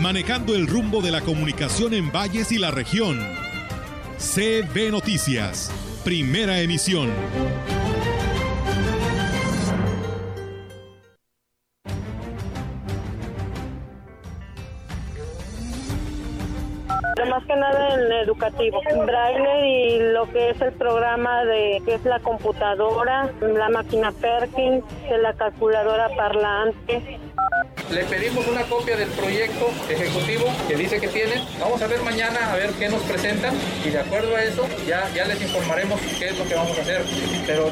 manejando el rumbo de la comunicación en valles y la región. CB Noticias, primera emisión. más que nada en educativo. Braille y lo que es el programa de que es la computadora, la máquina Perkins, la calculadora parlante. Le pedimos una copia del proyecto ejecutivo que dice que tienen. Vamos a ver mañana a ver qué nos presentan y de acuerdo a eso ya, ya les informaremos qué es lo que vamos a hacer. Pero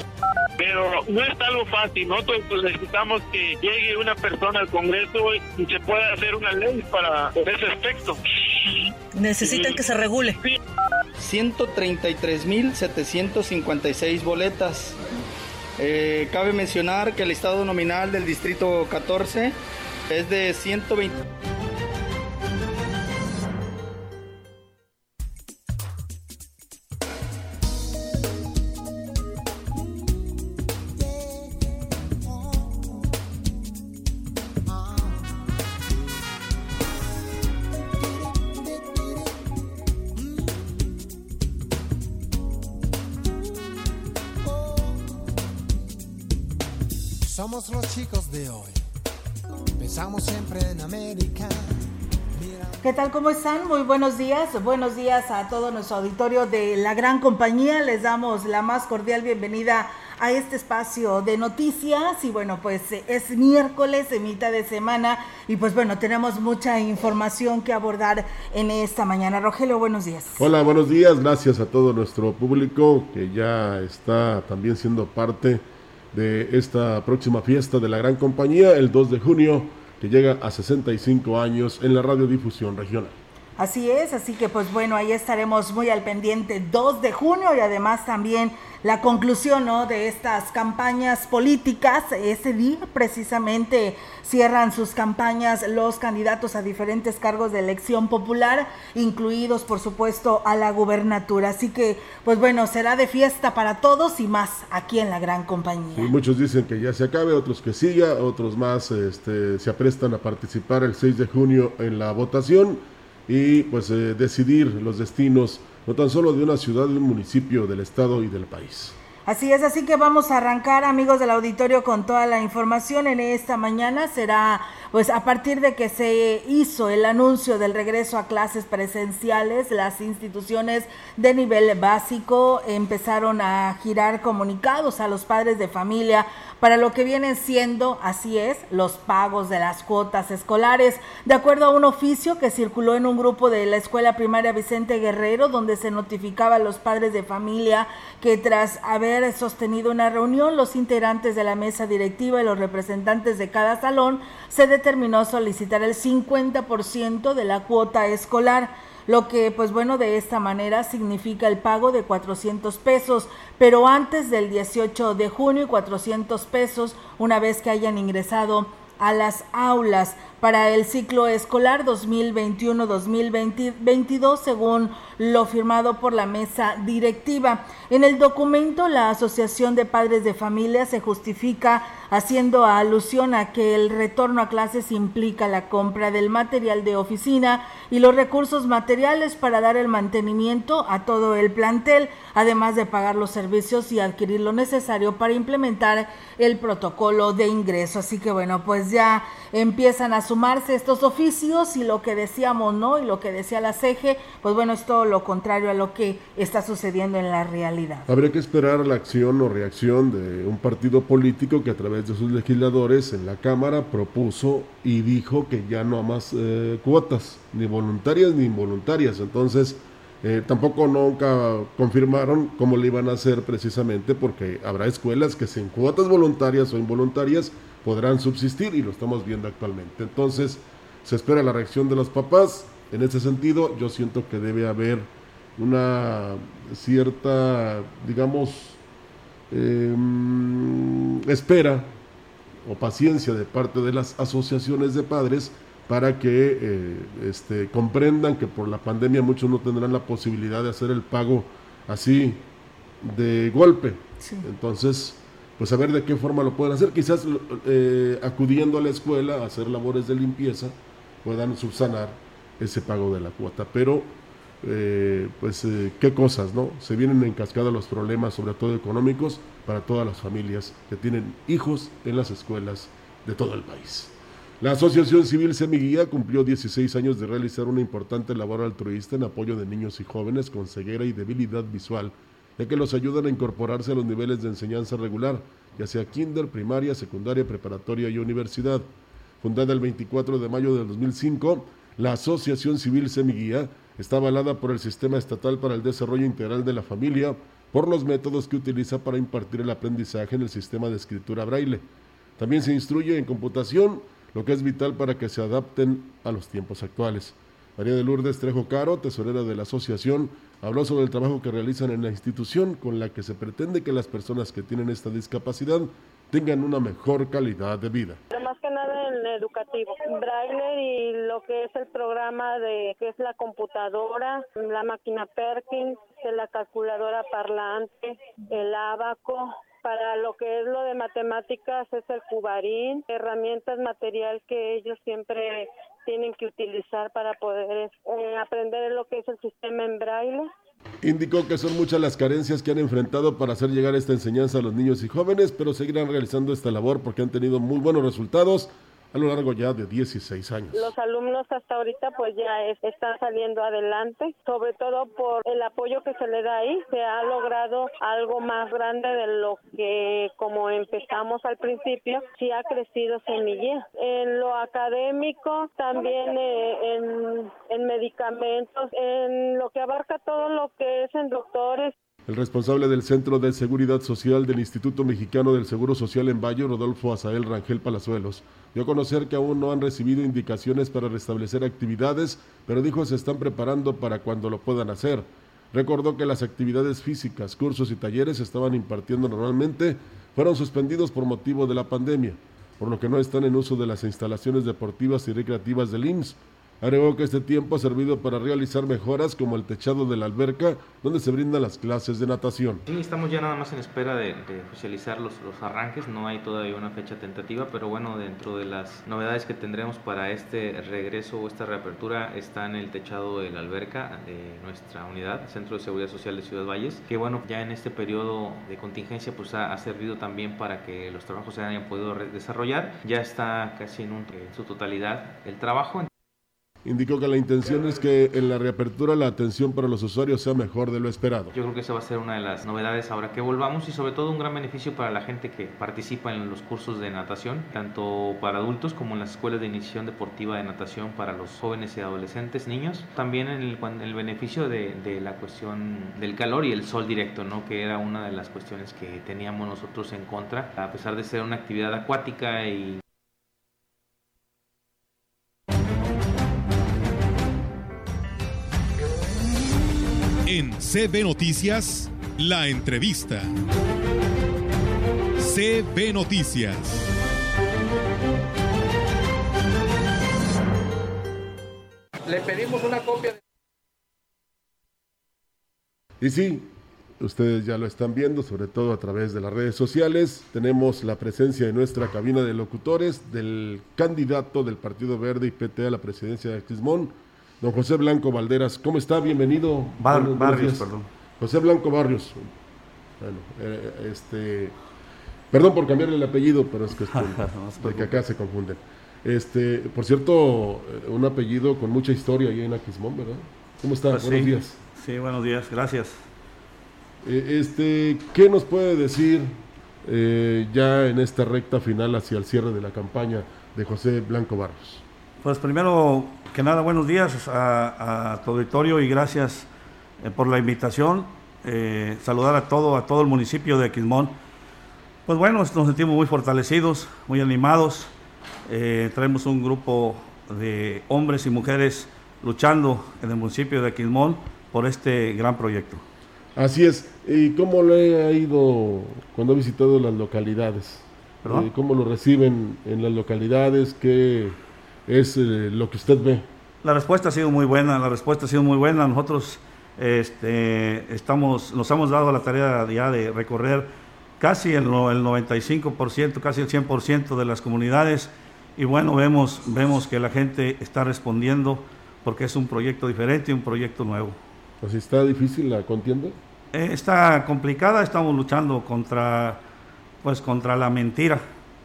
pero no es algo fácil. Nosotros pues, necesitamos que llegue una persona al Congreso y se pueda hacer una ley para ese aspecto. Necesitan que se regule. 133.756 boletas. Eh, cabe mencionar que el estado nominal del distrito 14 es de 120. ¿Qué tal? ¿Cómo están? Muy buenos días. Buenos días a todo nuestro auditorio de la gran compañía. Les damos la más cordial bienvenida a este espacio de noticias. Y bueno, pues es miércoles de mitad de semana. Y pues bueno, tenemos mucha información que abordar en esta mañana. Rogelio, buenos días. Hola, buenos días. Gracias a todo nuestro público que ya está también siendo parte de esta próxima fiesta de la gran compañía, el 2 de junio, que llega a 65 años en la radiodifusión regional. Así es, así que pues bueno, ahí estaremos muy al pendiente 2 de junio y además también la conclusión ¿no? de estas campañas políticas. Ese día precisamente cierran sus campañas los candidatos a diferentes cargos de elección popular, incluidos por supuesto a la gubernatura. Así que pues bueno, será de fiesta para todos y más aquí en la gran compañía. muchos dicen que ya se acabe, otros que siga, otros más este, se aprestan a participar el 6 de junio en la votación y pues eh, decidir los destinos no tan solo de una ciudad, de un municipio, del estado y del país. Así es, así que vamos a arrancar amigos del auditorio con toda la información en esta mañana. Será pues a partir de que se hizo el anuncio del regreso a clases presenciales, las instituciones de nivel básico empezaron a girar comunicados a los padres de familia para lo que vienen siendo, así es, los pagos de las cuotas escolares. De acuerdo a un oficio que circuló en un grupo de la Escuela Primaria Vicente Guerrero, donde se notificaba a los padres de familia que tras haber sostenido una reunión, los integrantes de la mesa directiva y los representantes de cada salón se determinó solicitar el 50% de la cuota escolar lo que pues bueno de esta manera significa el pago de 400 pesos, pero antes del 18 de junio 400 pesos una vez que hayan ingresado a las aulas para el ciclo escolar 2021-2022 según lo firmado por la mesa directiva. En el documento la Asociación de Padres de Familia se justifica haciendo alusión a que el retorno a clases implica la compra del material de oficina y los recursos materiales para dar el mantenimiento a todo el plantel, además de pagar los servicios y adquirir lo necesario para implementar el protocolo de ingreso. Así que bueno, pues ya empiezan a sumarse estos oficios y lo que decíamos, ¿no? Y lo que decía la CEGE, pues bueno, es todo lo contrario a lo que está sucediendo en la realidad. Habría que esperar la acción o reacción de un partido político que a través de sus legisladores en la Cámara propuso y dijo que ya no más eh, cuotas, ni voluntarias ni involuntarias. Entonces, eh, tampoco nunca confirmaron cómo le iban a hacer precisamente porque habrá escuelas que sin cuotas voluntarias o involuntarias podrán subsistir y lo estamos viendo actualmente. Entonces, se espera la reacción de los papás. En ese sentido, yo siento que debe haber una cierta, digamos, em, espera o paciencia de parte de las asociaciones de padres para que eh, este, comprendan que por la pandemia muchos no tendrán la posibilidad de hacer el pago así de golpe. Entonces, pues a ver de qué forma lo pueden hacer. Quizás eh, acudiendo a la escuela a hacer labores de limpieza puedan subsanar ese pago de la cuota. Pero, eh, pues, eh, qué cosas, ¿no? Se vienen en cascada los problemas, sobre todo económicos, para todas las familias que tienen hijos en las escuelas de todo el país. La Asociación Civil Semiguía cumplió 16 años de realizar una importante labor altruista en apoyo de niños y jóvenes con ceguera y debilidad visual ya que los ayudan a incorporarse a los niveles de enseñanza regular, ya sea kinder, primaria, secundaria, preparatoria y universidad. Fundada el 24 de mayo de 2005, la Asociación Civil Semiguía está avalada por el Sistema Estatal para el Desarrollo Integral de la Familia por los métodos que utiliza para impartir el aprendizaje en el sistema de escritura braille. También se instruye en computación, lo que es vital para que se adapten a los tiempos actuales. María de Lourdes Trejo Caro, tesorera de la asociación, habló sobre el trabajo que realizan en la institución con la que se pretende que las personas que tienen esta discapacidad tengan una mejor calidad de vida. Más que nada en educativo, braille y lo que es el programa de que es la computadora, la máquina Perkins, la calculadora parlante, el abaco, para lo que es lo de matemáticas es el cubarín, herramientas material que ellos siempre tienen que utilizar para poder eh, aprender lo que es el sistema en braille. Indicó que son muchas las carencias que han enfrentado para hacer llegar esta enseñanza a los niños y jóvenes, pero seguirán realizando esta labor porque han tenido muy buenos resultados a lo largo ya de 16 años. Los alumnos hasta ahorita pues ya están saliendo adelante, sobre todo por el apoyo que se le da ahí, se ha logrado algo más grande de lo que como empezamos al principio, sí ha crecido Semilla. En lo académico, también eh, en, en medicamentos, en lo que abarca todo lo que es en doctores. El responsable del Centro de Seguridad Social del Instituto Mexicano del Seguro Social en Valle, Rodolfo Azael Rangel Palazuelos, dio a conocer que aún no han recibido indicaciones para restablecer actividades, pero dijo se están preparando para cuando lo puedan hacer. Recordó que las actividades físicas, cursos y talleres estaban impartiendo normalmente fueron suspendidos por motivo de la pandemia, por lo que no están en uso de las instalaciones deportivas y recreativas del IMSS Agregó que este tiempo ha servido para realizar mejoras como el techado de la alberca donde se brindan las clases de natación. Sí, estamos ya nada más en espera de, oficializar los, los, arranques, no hay todavía una fecha tentativa, pero bueno, dentro de las novedades que tendremos para este regreso o esta reapertura está en el techado de la alberca de nuestra unidad, Centro de Seguridad Social de Ciudad Valles, que bueno, ya en este periodo de contingencia pues ha, servido también para que los trabajos se hayan podido desarrollar, ya está casi en, en su totalidad el trabajo. Indicó que la intención es que en la reapertura la atención para los usuarios sea mejor de lo esperado. Yo creo que esa va a ser una de las novedades ahora que volvamos y sobre todo un gran beneficio para la gente que participa en los cursos de natación, tanto para adultos como en las escuelas de iniciación deportiva de natación para los jóvenes y adolescentes, niños. También en el, el beneficio de, de, la cuestión del calor y el sol directo, ¿no? que era una de las cuestiones que teníamos nosotros en contra, a pesar de ser una actividad acuática y CB Noticias, la entrevista. CB Noticias. Le pedimos una copia. De... Y sí, ustedes ya lo están viendo, sobre todo a través de las redes sociales. Tenemos la presencia de nuestra cabina de locutores del candidato del Partido Verde y PT a la presidencia de Quismón, Don José Blanco Valderas, ¿cómo está? Bienvenido. Barrios, perdón. José Blanco Barrios. Bueno, eh, este, perdón por cambiarle el apellido, pero es que, de que acá se confunden. Este, por cierto, eh, un apellido con mucha historia ahí en Aquismón, ¿verdad? ¿Cómo está? Pues buenos días. Sí, buenos días, gracias. Eh, este, ¿qué nos puede decir ya en esta recta final hacia el cierre de la campaña de José Blanco Barrios? Pues primero que nada, buenos días a, tu auditorio y gracias eh, por la invitación. Eh, saludar a todo, a todo el municipio de Quismón. Pues bueno, nos sentimos muy fortalecidos, muy animados. Eh, traemos un grupo de hombres y mujeres luchando en el municipio de Quismón por este gran proyecto. Así es. ¿Y cómo le ha ido cuando ha visitado las localidades? ¿Cómo lo reciben en las localidades? ¿Qué es eh, lo que usted ve? La respuesta ha sido muy buena, la respuesta ha sido muy buena. Nosotros este, estamos, nos hemos dado la tarea ya de recorrer casi el, el 95%, casi el 100% de las comunidades y bueno, vemos, vemos que la gente está respondiendo porque es un proyecto diferente y un proyecto nuevo. Así está difícil la contienda. Eh, está complicada, estamos luchando contra, pues, contra la mentira,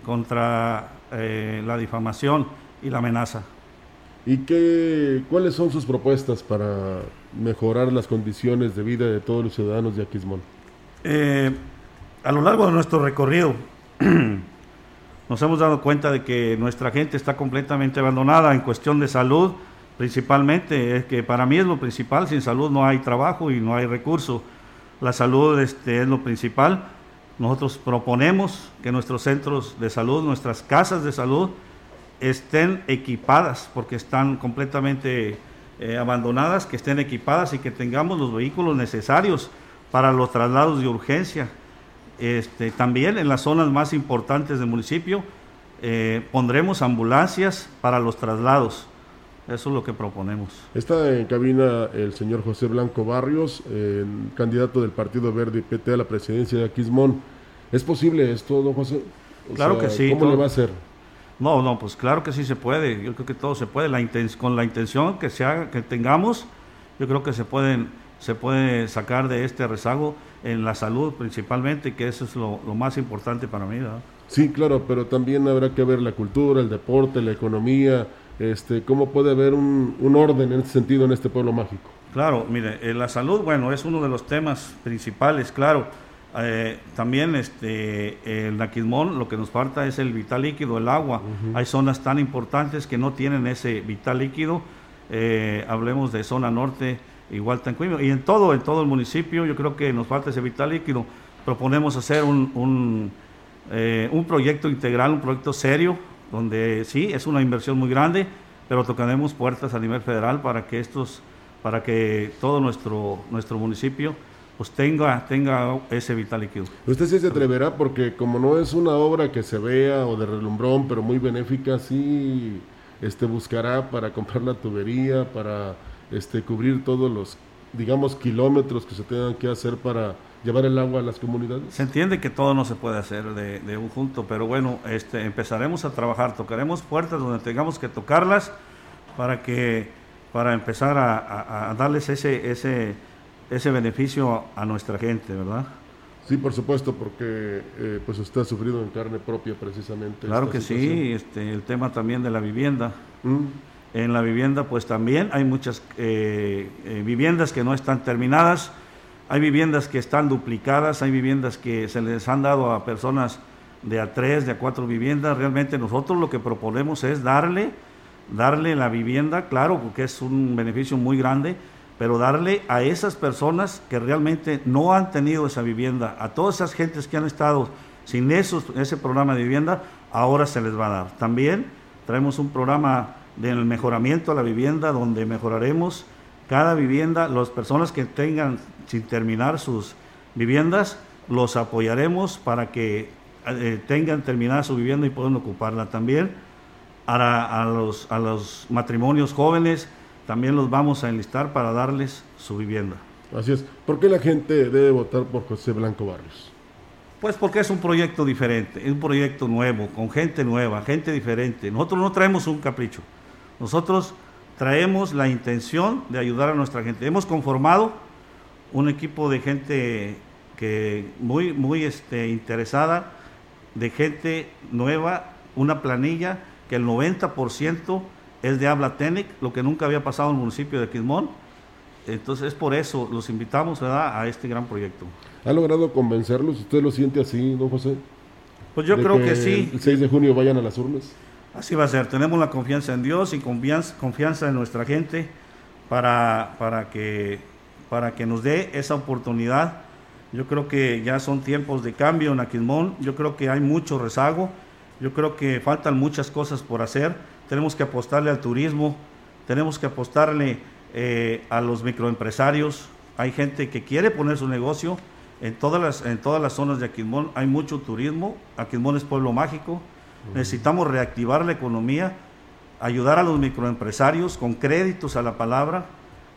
contra eh, la difamación y la amenaza. ¿Y qué, cuáles son sus propuestas para mejorar las condiciones de vida de todos los ciudadanos de Aquismón? Eh, a lo largo de nuestro recorrido nos hemos dado cuenta de que nuestra gente está completamente abandonada en cuestión de salud, principalmente, es que para mí es lo principal, sin salud no hay trabajo y no hay recursos. La salud este, es lo principal. Nosotros proponemos que nuestros centros de salud, nuestras casas de salud, estén equipadas, porque están completamente eh, abandonadas, que estén equipadas y que tengamos los vehículos necesarios para los traslados de urgencia. Este, también en las zonas más importantes del municipio eh, pondremos ambulancias para los traslados. Eso es lo que proponemos. Está en cabina el señor José Blanco Barrios, eh, candidato del Partido Verde y PT a la presidencia de Aquismón. ¿Es posible esto, don José? O Claro sea, que sí, ¿Cómo todo- le va a hacer? No, no, pues claro que sí se puede. Yo creo que todo se puede. La con la intención que se haga, que tengamos, yo creo que se pueden, se puede sacar de este rezago en la salud principalmente, que eso es lo, lo más importante para mí. Sí, claro, pero también habrá que ver la cultura, el deporte, la economía, este, cómo puede haber un, un orden en este sentido en este pueblo mágico. Claro, mire, eh, la salud, bueno, es uno de los temas principales, claro. Eh, también este, el Aquismón, lo que nos falta es el vital líquido, el agua. Hay zonas tan importantes que no tienen ese vital líquido. Eh, hablemos de zona norte, igual Tanquimio. Y en todo, en todo el municipio, yo creo que nos falta ese vital líquido. Proponemos hacer un, un, eh, un proyecto integral, un proyecto serio, donde sí, es una inversión muy grande, pero tocaremos puertas a nivel federal para que estos, para que todo nuestro, nuestro municipio pues tenga, tenga ese vital líquido. Usted sí se atreverá porque como no es una obra que se vea o de relumbrón, pero muy benéfica, sí este, buscará para comprar la tubería, para este, cubrir todos los, digamos, kilómetros que se tengan que hacer para llevar el agua a las comunidades. Se entiende que todo no se puede hacer de, de un junto, pero bueno, este, empezaremos a trabajar, tocaremos puertas donde tengamos que tocarlas para que para empezar a, a- a darles ese, ese, ese beneficio a nuestra gente, ¿verdad? Sí, por supuesto, porque eh, pues usted ha sufrido en carne propia precisamente. Claro que situación. sí, este, el tema también de la vivienda. Mm. En la vivienda, pues también hay muchas eh, eh, viviendas que no están terminadas, hay viviendas que están duplicadas, hay viviendas que se les han dado a personas de a tres, de a cuatro viviendas. Realmente nosotros lo que proponemos es darle, darle la vivienda, claro, porque es un beneficio muy grande, pero darle a esas personas que realmente no han tenido esa vivienda, a todas esas gentes que han estado sin esos, ese programa de vivienda, ahora se les va a dar. También traemos un programa del mejoramiento a la vivienda donde mejoraremos cada vivienda, las personas que tengan sin terminar sus viviendas, los apoyaremos para que eh, tengan terminada su vivienda y puedan ocuparla también. A, a los, a los matrimonios jóvenes también los vamos a enlistar para darles su vivienda. Así es. ¿Por qué la gente debe votar por José Blanco Barrios? Pues porque es un proyecto diferente, es un proyecto nuevo, con gente nueva, gente diferente. Nosotros no traemos un capricho, nosotros traemos la intención de ayudar a nuestra gente. Hemos conformado un equipo de gente que muy, muy este, interesada, de gente nueva, una planilla que el 90% es de habla técnica, lo que nunca había pasado en el municipio de Quismón. Entonces es por eso los invitamos ¿verdad? a este gran proyecto. ¿Ha logrado convencerlos? ¿Usted lo siente así, don José? Pues yo ¿De creo que sí. El 6 de junio vayan a las urnas. Así va a ser. Tenemos la confianza en Dios y confianza, confianza en nuestra gente para, para, que, para que nos dé esa oportunidad. Yo creo que ya son tiempos de cambio en Aquismón. Yo creo que hay mucho rezago. Yo creo que faltan muchas cosas por hacer. Tenemos que apostarle al turismo. Tenemos que apostarle eh, a los microempresarios. Hay gente que quiere poner su negocio en todas las, en todas las zonas de Aquismón. Hay mucho turismo. Aquismón es pueblo mágico. Necesitamos reactivar la economía, ayudar a los microempresarios con créditos a la palabra,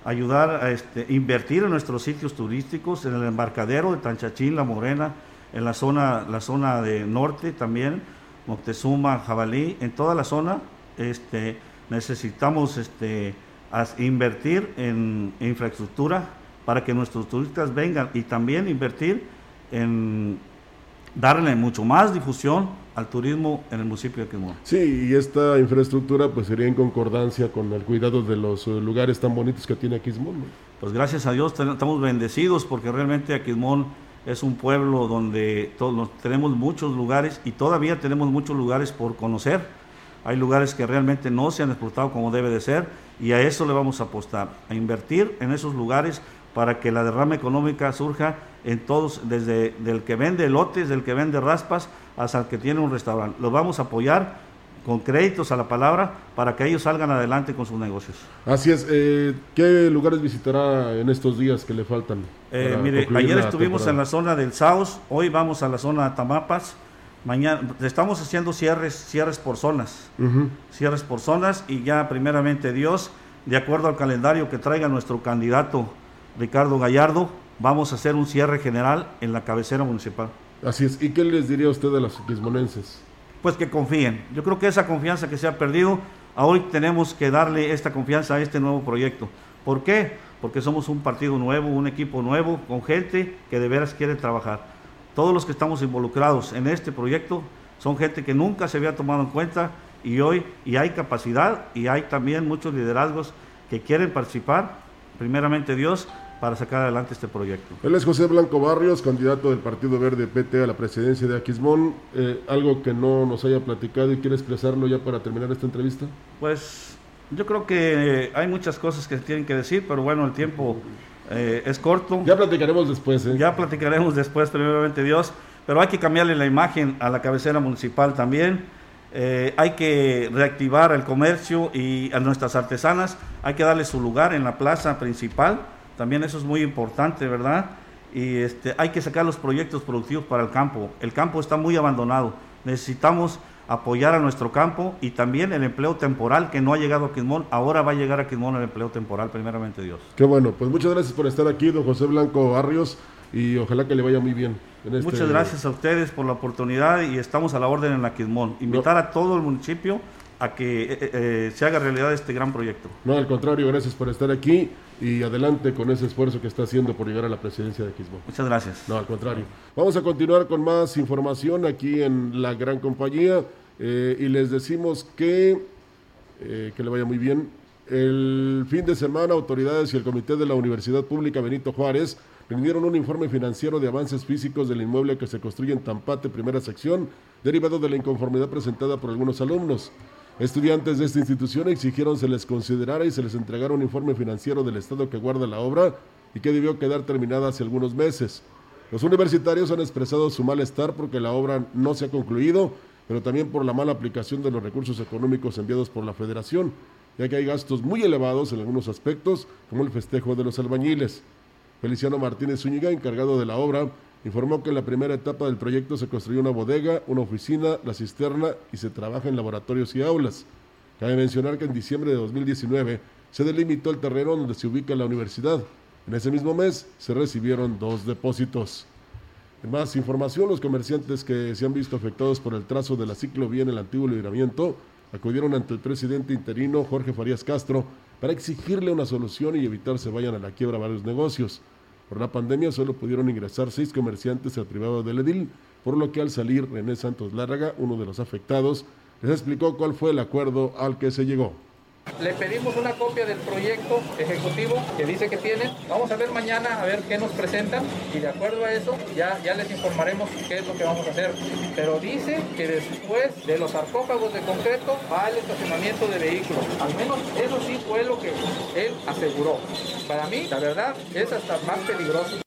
ayudar a este, invertir en nuestros sitios turísticos, en el embarcadero de Tanchachín, La Morena, en la zona, la zona de norte también, Moctezuma, Jabalí, en toda la zona este, necesitamos este, invertir en infraestructura para que nuestros turistas vengan y también invertir en darle mucho más difusión al turismo en el municipio de Aquismón. Sí, y esta infraestructura pues sería en concordancia con el cuidado de los eh, lugares tan bonitos que tiene Aquismón. Pues gracias a Dios estamos bendecidos porque realmente Aquismón es un pueblo donde todos, tenemos muchos lugares y todavía tenemos muchos lugares por conocer. Hay lugares que realmente no se han explotado como debe de ser y a eso le vamos a apostar, a invertir en esos lugares para que la derrama económica surja en todos, desde el que vende lotes, del que vende raspas, hasta el que tiene un restaurante. Los vamos a apoyar con créditos a la palabra para que ellos salgan adelante con sus negocios. Así es. Eh, ¿Qué lugares visitará en estos días que le faltan? Eh, mire, ayer estuvimos en la zona del Saos, hoy vamos a la zona de Tamapas. Mañana estamos haciendo cierres, cierres por zonas, cierres por zonas y ya primeramente Dios, de acuerdo al calendario que traiga nuestro candidato Ricardo Gallardo, vamos a hacer un cierre general en la cabecera municipal. Así es. ¿Y qué les diría usted a los quismonenses? pues que confíen. Yo creo que esa confianza que se ha perdido, hoy tenemos que darle esta confianza a este nuevo proyecto. ¿Por qué? Porque somos un partido nuevo, un equipo nuevo, con gente que de veras quiere trabajar. Todos los que estamos involucrados en este proyecto son gente que nunca se había tomado en cuenta y hoy y hay capacidad y hay también muchos liderazgos que quieren participar, primeramente Dios, para sacar adelante este proyecto. Él es José Blanco Barrios, candidato del Partido Verde PT a la presidencia de Aquismón. Eh, ¿Algo que no nos haya platicado y quiere expresarlo ya para terminar esta entrevista? Pues yo creo que hay muchas cosas que se tienen que decir, pero bueno, el tiempo eh, es corto. Ya platicaremos después. ¿eh? Ya platicaremos después, primeramente Dios, pero hay que cambiarle la imagen a la cabecera municipal también. hay que reactivar el comercio y a nuestras artesanas, hay que darle su lugar en la plaza principal también eso es muy importante, ¿verdad? Y este, hay que sacar los proyectos productivos para el campo. El campo está muy abandonado. Necesitamos apoyar a nuestro campo y también el empleo temporal que no ha llegado a Quismón. Ahora va a llegar a Quismón el empleo temporal, primeramente Dios. Qué bueno, pues muchas gracias por estar aquí, don José Blanco Barrios, y ojalá que le vaya muy bien. Este muchas gracias a ustedes por la oportunidad y estamos a la orden en la Quismón. Invitar a todo el municipio a que eh, eh, eh, se haga realidad este gran proyecto. No, al contrario, gracias por estar aquí y adelante con ese esfuerzo que está haciendo por llegar a la presidencia de Quismo. Muchas gracias. No, al contrario. Vamos a continuar con más información aquí en la gran compañía y les decimos que, que le vaya muy bien. El fin de semana, autoridades y el Comité de la Universidad Pública Benito Juárez rindieron un informe financiero de avances físicos del inmueble que se construye en Tampate, primera sección, derivado de la inconformidad presentada por algunos alumnos. Estudiantes de esta institución exigieron se les considerara y se les entregara un informe financiero del Estado que guarda la obra y que debió quedar terminada hace algunos meses. Los universitarios han expresado su malestar porque la obra no se ha concluido, pero también por la mala aplicación de los recursos económicos enviados por la Federación, ya que hay gastos muy elevados en algunos aspectos, como el festejo de los albañiles. Feliciano Martínez Zúñiga, encargado de la obra, informó que en la primera etapa del proyecto se construyó una bodega, una oficina, la cisterna y se trabaja en laboratorios y aulas. Cabe mencionar que en diciembre de 2019 se delimitó el terreno donde se ubica la universidad. En ese mismo mes se recibieron dos depósitos. En más información, los comerciantes que se han visto afectados por el trazo de la ciclovía en el antiguo libramiento acudieron ante el presidente interino Jorge Farías Castro para exigirle una solución y evitar se vayan a la quiebra varios negocios. Por la pandemia solo pudieron ingresar seis comerciantes al privado del Edil, por lo que al salir René Santos Lárraga, uno de los afectados, les explicó cuál fue el acuerdo al que se llegó. Le pedimos una copia del proyecto ejecutivo que dice que tienen. Vamos a ver mañana a ver qué nos presentan y de acuerdo a eso ya, ya les informaremos qué es lo que vamos a hacer. Pero dice que después de los sarcófagos de concreto va el estacionamiento de vehículos. Al menos eso sí fue lo que él aseguró. Para mí, la verdad, es hasta más peligroso.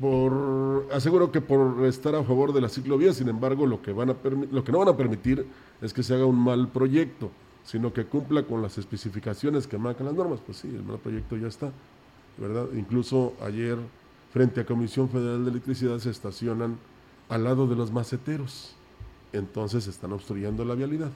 Por aseguró que por estar a favor de la ciclovía, sin embargo, lo que, van a lo que no van a permitir es que se haga un mal proyecto, sino que cumpla con las especificaciones que marcan las normas. Pues sí, el mal proyecto ya está, ¿verdad? Incluso ayer, frente a Comisión Federal de Electricidad, se estacionan al lado de los maceteros. Entonces están obstruyendo la vialidad.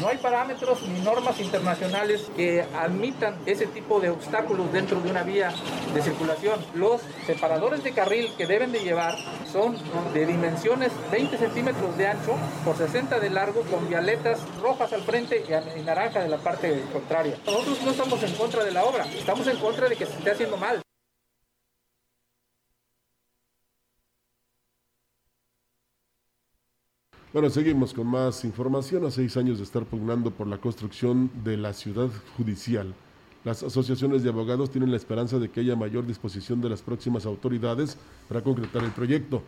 No hay parámetros ni normas internacionales que admitan ese tipo de obstáculos dentro de una vía de circulación. Los separadores de carril que deben de llevar son de dimensiones 20 centímetros de ancho por 60 de largo con vialetas rojas al frente y naranja de la parte contraria. Nosotros no estamos en contra de la obra, estamos en contra de que se esté haciendo mal. Bueno, seguimos con más información. A seis años de estar pugnando por la construcción de la ciudad judicial, las asociaciones de abogados tienen la esperanza de que haya mayor disposición de las próximas autoridades para concretar el proyecto.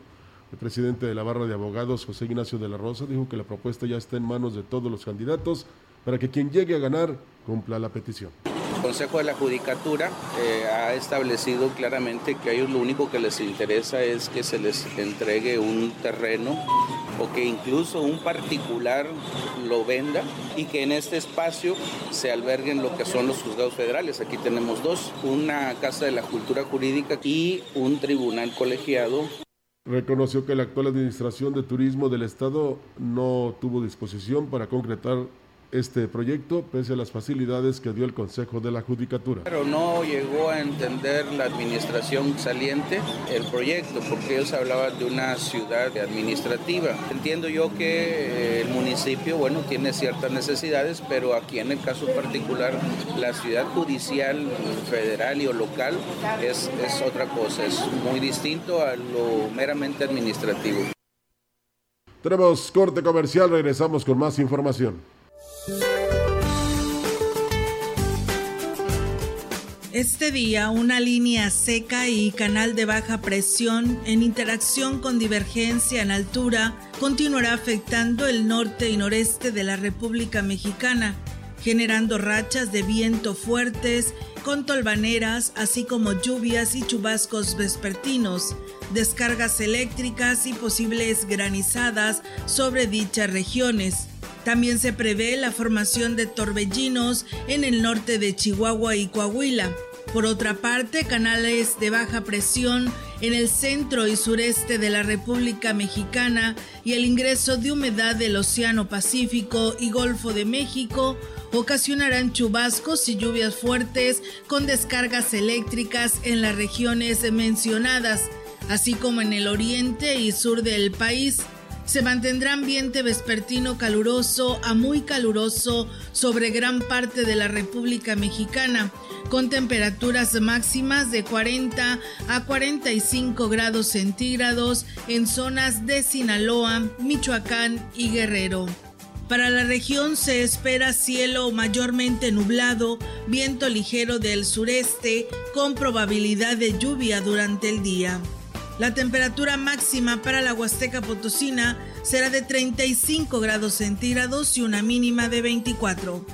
El presidente de la barra de abogados, José Ignacio de la Rosa, dijo que la propuesta ya está en manos de todos los candidatos para que quien llegue a ganar cumpla la petición. Consejo de la Judicatura eh, ha establecido claramente que a ellos lo único que les interesa es que se les entregue un terreno o que incluso un particular lo venda y que en este espacio se alberguen lo que son los juzgados federales. Aquí tenemos dos, una Casa de la Cultura Jurídica y un tribunal colegiado. Reconoció que la actual administración de turismo del Estado no tuvo disposición para concretar este proyecto pese a las facilidades que dio el Consejo de la Judicatura. Pero no llegó a entender la administración saliente el proyecto porque ellos hablaban de una ciudad administrativa. Entiendo yo que eh, el municipio, bueno, tiene ciertas necesidades, pero aquí en el caso particular la ciudad judicial federal y o local es, es otra cosa, es muy distinto a lo meramente administrativo. Tenemos corte comercial, regresamos con más información. Este día, una línea seca y canal de baja presión en interacción con divergencia en altura continuará afectando el norte y noreste de la República Mexicana, generando rachas de viento fuertes con tolvaneras, así como lluvias y chubascos vespertinos, descargas eléctricas y posibles granizadas sobre dichas regiones. También se prevé la formación de torbellinos en el norte de Chihuahua y Coahuila. Por otra parte, canales de baja presión en el centro y sureste de la República Mexicana y el ingreso de humedad del Océano Pacífico y Golfo de México ocasionarán chubascos y lluvias fuertes con descargas eléctricas en las regiones mencionadas, así como en el oriente y sur del país. Se mantendrá ambiente vespertino caluroso a muy caluroso sobre gran parte de la República Mexicana, con temperaturas máximas de 40 a 45 grados centígrados en zonas de Sinaloa, Michoacán y Guerrero. Para la región se espera cielo mayormente nublado, viento ligero del sureste con probabilidad de lluvia durante el día. La temperatura máxima para la Huasteca Potosina será de 35 grados centígrados y una mínima de 24.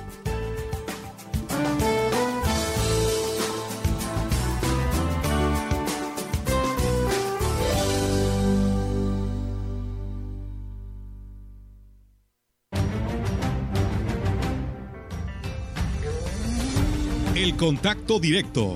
El contacto directo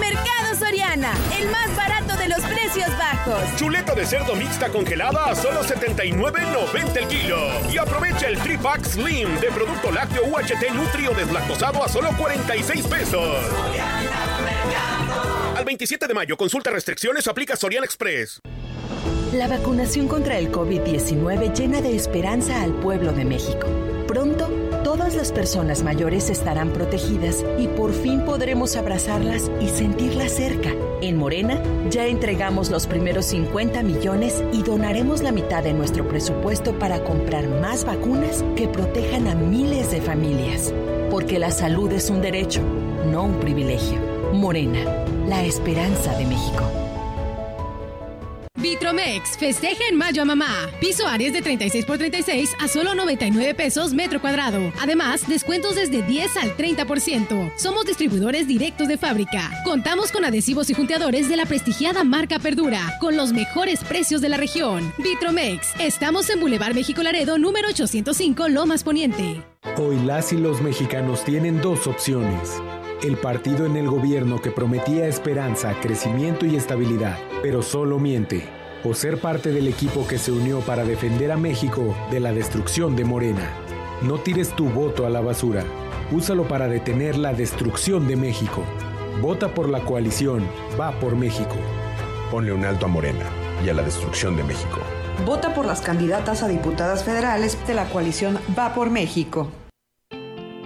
Mercado Soriana, el más barato de los precios bajos. Chuleta de cerdo mixta congelada a solo 79.90 el kilo. Y aprovecha el 3-Pack Slim de producto lácteo UHT Nutrio deslactosado a solo 46 pesos. Al 27 de mayo, consulta restricciones, aplica Soriana Express. La vacunación contra el COVID-19 llena de esperanza al pueblo de México. Pronto, todos las personas mayores estarán protegidas y por fin podremos abrazarlas y sentirlas cerca. En Morena ya entregamos los primeros 50 millones y donaremos la mitad de nuestro presupuesto para comprar más vacunas que protejan a miles de familias. Porque la salud es un derecho, no un privilegio. Morena, la esperanza de México. Vitromex festeja en mayo a mamá. Piso Aries de 36 por 36 a solo 99 pesos metro cuadrado. Además, descuentos desde 10 al 30%. Somos distribuidores directos de fábrica. Contamos con adhesivos y junteadores de la prestigiada marca Perdura, con los mejores precios de la región. Vitromex. Estamos en Boulevard México Laredo, número 805, Lomas Poniente. Hoy las y los mexicanos tienen dos opciones. El partido en el gobierno que prometía esperanza, crecimiento y estabilidad, pero solo miente. O ser parte del equipo que se unió para defender a México de la destrucción de Morena. No tires tu voto a la basura. Úsalo para detener la destrucción de México. Vota por la coalición. Va por México. Ponle un alto a Morena y a la destrucción de México. Vota por las candidatas a diputadas federales de la coalición Va por México.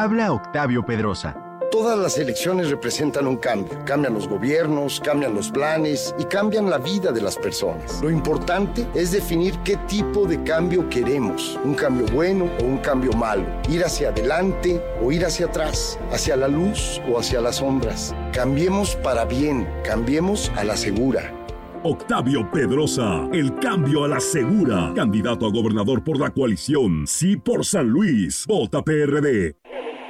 Habla Octavio Pedrosa. Todas las elecciones representan un cambio. Cambian los gobiernos, cambian los planes y cambian la vida de las personas. Lo importante es definir qué tipo de cambio queremos. Un cambio bueno o un cambio malo. Ir hacia adelante o ir hacia atrás. Hacia la luz o hacia las sombras. Cambiemos para bien. Cambiemos a la segura. Octavio Pedrosa, el cambio a la segura. Candidato a gobernador por la coalición. Sí por San Luis. Vota PRD.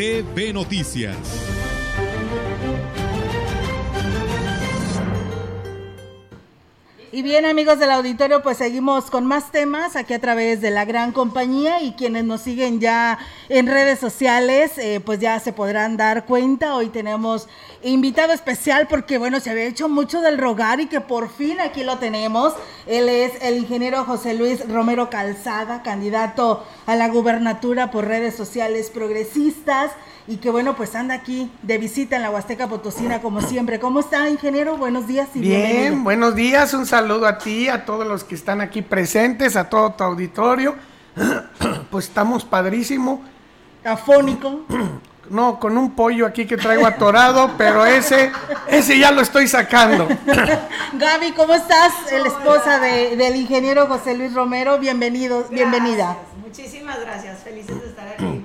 CB Noticias. Y bien amigos del auditorio, pues seguimos con más temas aquí a través de la gran compañía y quienes nos siguen ya en redes sociales, eh, pues ya se podrán dar cuenta. Hoy tenemos invitado especial porque bueno, se había hecho mucho del rogar y que por fin aquí lo tenemos. Él es el ingeniero José Luis Romero Calzada, candidato a la gubernatura por redes sociales progresistas y que bueno, pues anda aquí de visita en la Huasteca Potosina como siempre. ¿Cómo está, ingeniero? Buenos días y Bien, bienvenido. buenos días, un saludo a ti, a todos los que están aquí presentes, a todo tu auditorio. Pues estamos padrísimo. Afónico. No, con un pollo aquí que traigo atorado, pero ese, ese ya lo estoy sacando. Gaby, ¿cómo estás? La esposa de- del ingeniero José Luis Romero, bienvenido, bienvenida. Muchísimas gracias, felices de estar aquí.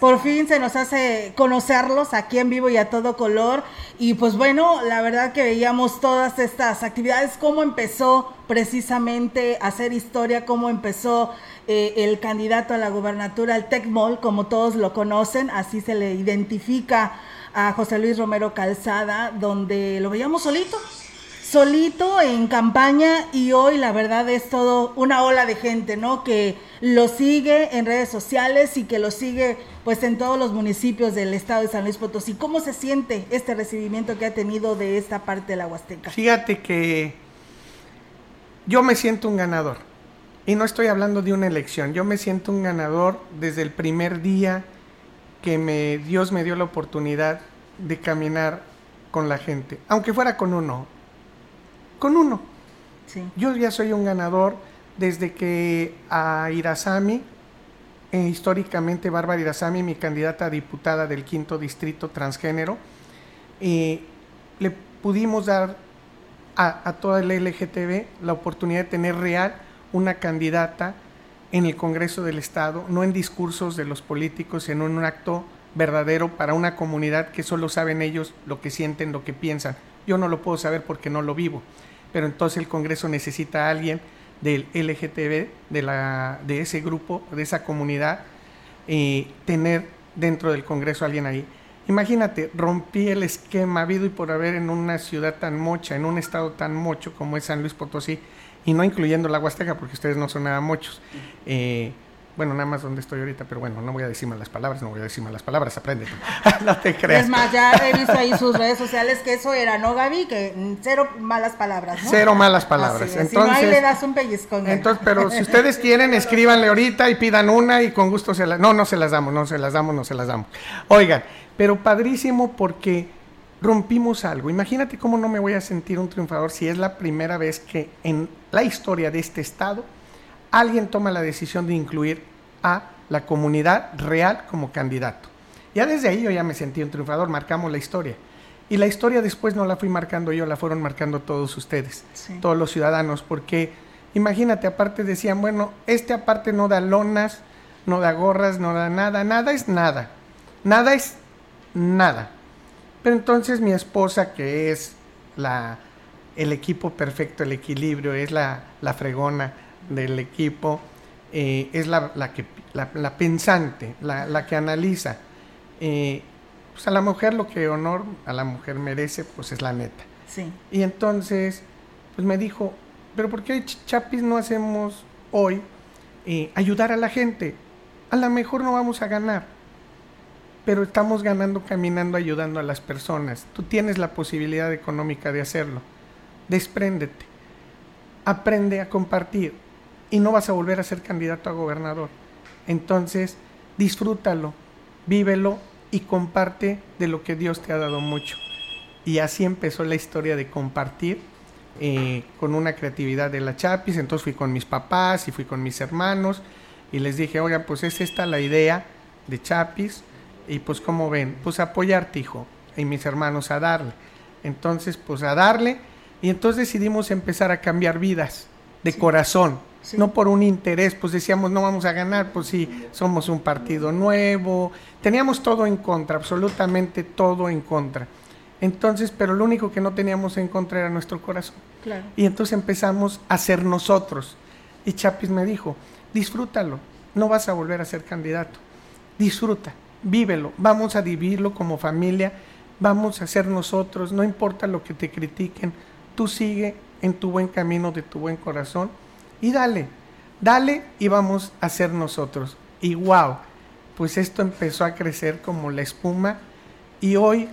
Por fin se nos hace conocerlos aquí en vivo y a todo color. Y pues bueno, la verdad que veíamos todas estas actividades, cómo empezó precisamente a hacer historia, cómo empezó eh, el candidato a la gubernatura, el TECMOL, como todos lo conocen, así se le identifica a José Luis Romero Calzada, donde lo veíamos solito, solito en campaña y hoy la verdad es todo una ola de gente, ¿no? Que lo sigue en redes sociales y que lo sigue pues en todos los municipios del estado de San Luis Potosí. ¿Cómo se siente este recibimiento que ha tenido de esta parte de la Huasteca? Fíjate que yo me siento un ganador. Y no estoy hablando de una elección, yo me siento un ganador desde el primer día que me, Dios me dio la oportunidad de caminar con la gente, aunque fuera con uno, con uno. Yo ya soy un ganador desde que a Irazami, eh, históricamente Bárbara Irazami, mi candidata a diputada del quinto distrito transgénero, eh, le pudimos dar a, a toda el LGTB la oportunidad de tener real una candidata en el Congreso del Estado, no en discursos de los políticos, sino en un acto verdadero para una comunidad que solo saben ellos lo que sienten, lo que piensan. Yo no lo puedo saber porque no lo vivo pero entonces el Congreso necesita a alguien del LGTB, de, la, de ese grupo, de esa comunidad, y tener dentro del Congreso a alguien ahí. Imagínate, rompí el esquema habido y por haber en una ciudad tan mocha, en un estado tan mocho como es San Luis Potosí, y no incluyendo la Huasteca, porque ustedes no son nada mochos. Eh, bueno, nada más donde estoy ahorita, pero bueno, no voy a decir malas palabras, no voy a decir malas palabras, aprende. no te creas. Es más, ya he visto ahí sus redes sociales que eso era, ¿no, Gaby? Que cero malas palabras, ¿no? Cero malas palabras. entonces, si no, ahí le das un pellizcón. Entonces, pero si ustedes quieren, escríbanle ahorita y pidan una y con gusto se las... No, no se las damos, no se las damos, no se las damos. Oigan, pero padrísimo porque rompimos algo. Imagínate cómo no me voy a sentir un triunfador si es la primera vez que en la historia de este estado alguien toma la decisión de incluir a la comunidad real como candidato. Ya desde ahí yo ya me sentí un triunfador, marcamos la historia. Y la historia después no la fui marcando yo, la fueron marcando todos ustedes, todos los ciudadanos, porque imagínate, aparte decían, bueno, este aparte no da lonas, no da gorras, no da nada, nada es nada, nada es nada. Pero entonces mi esposa, que es la, el equipo perfecto, el equilibrio, es la, la fregona del equipo, eh, es la, que, la, pensante, la, que analiza. Eh, pues a la mujer lo que honor a la mujer merece, pues es la neta. Sí. Y entonces, pues me dijo, pero ¿por qué Chapis no hacemos hoy eh, ayudar a la gente? A lo mejor no vamos a ganar, pero estamos ganando caminando, ayudando a las personas. Tú tienes la posibilidad económica de hacerlo. Despréndete. Aprende a compartir y no vas a volver a ser candidato a gobernador. Entonces, disfrútalo, vívelo y comparte de lo que Dios te ha dado mucho. Y así empezó la historia de compartir eh, con una creatividad de la Chapis. Entonces fui con mis papás y fui con mis hermanos y les dije, oigan, pues es esta la idea de Chapis. Y pues como ven, pues apoyarte, hijo, y mis hermanos a darle. Entonces, pues a darle. Y entonces decidimos empezar a cambiar vidas de corazón no por un interés, pues decíamos no vamos a ganar, pues sí, somos un partido nuevo, teníamos todo en contra, absolutamente todo en contra. Entonces, pero lo único que no teníamos en contra era nuestro corazón. Y entonces empezamos a ser nosotros. Y Chapis me dijo, disfrútalo, no vas a volver a ser candidato, disfruta, vívelo, vamos a vivirlo como familia, vamos a ser nosotros, no importa lo que te critiquen, tú sigue en tu buen camino de tu buen corazón y dale, dale y vamos a ser nosotros. Y wow, pues esto empezó a crecer como la espuma y hoy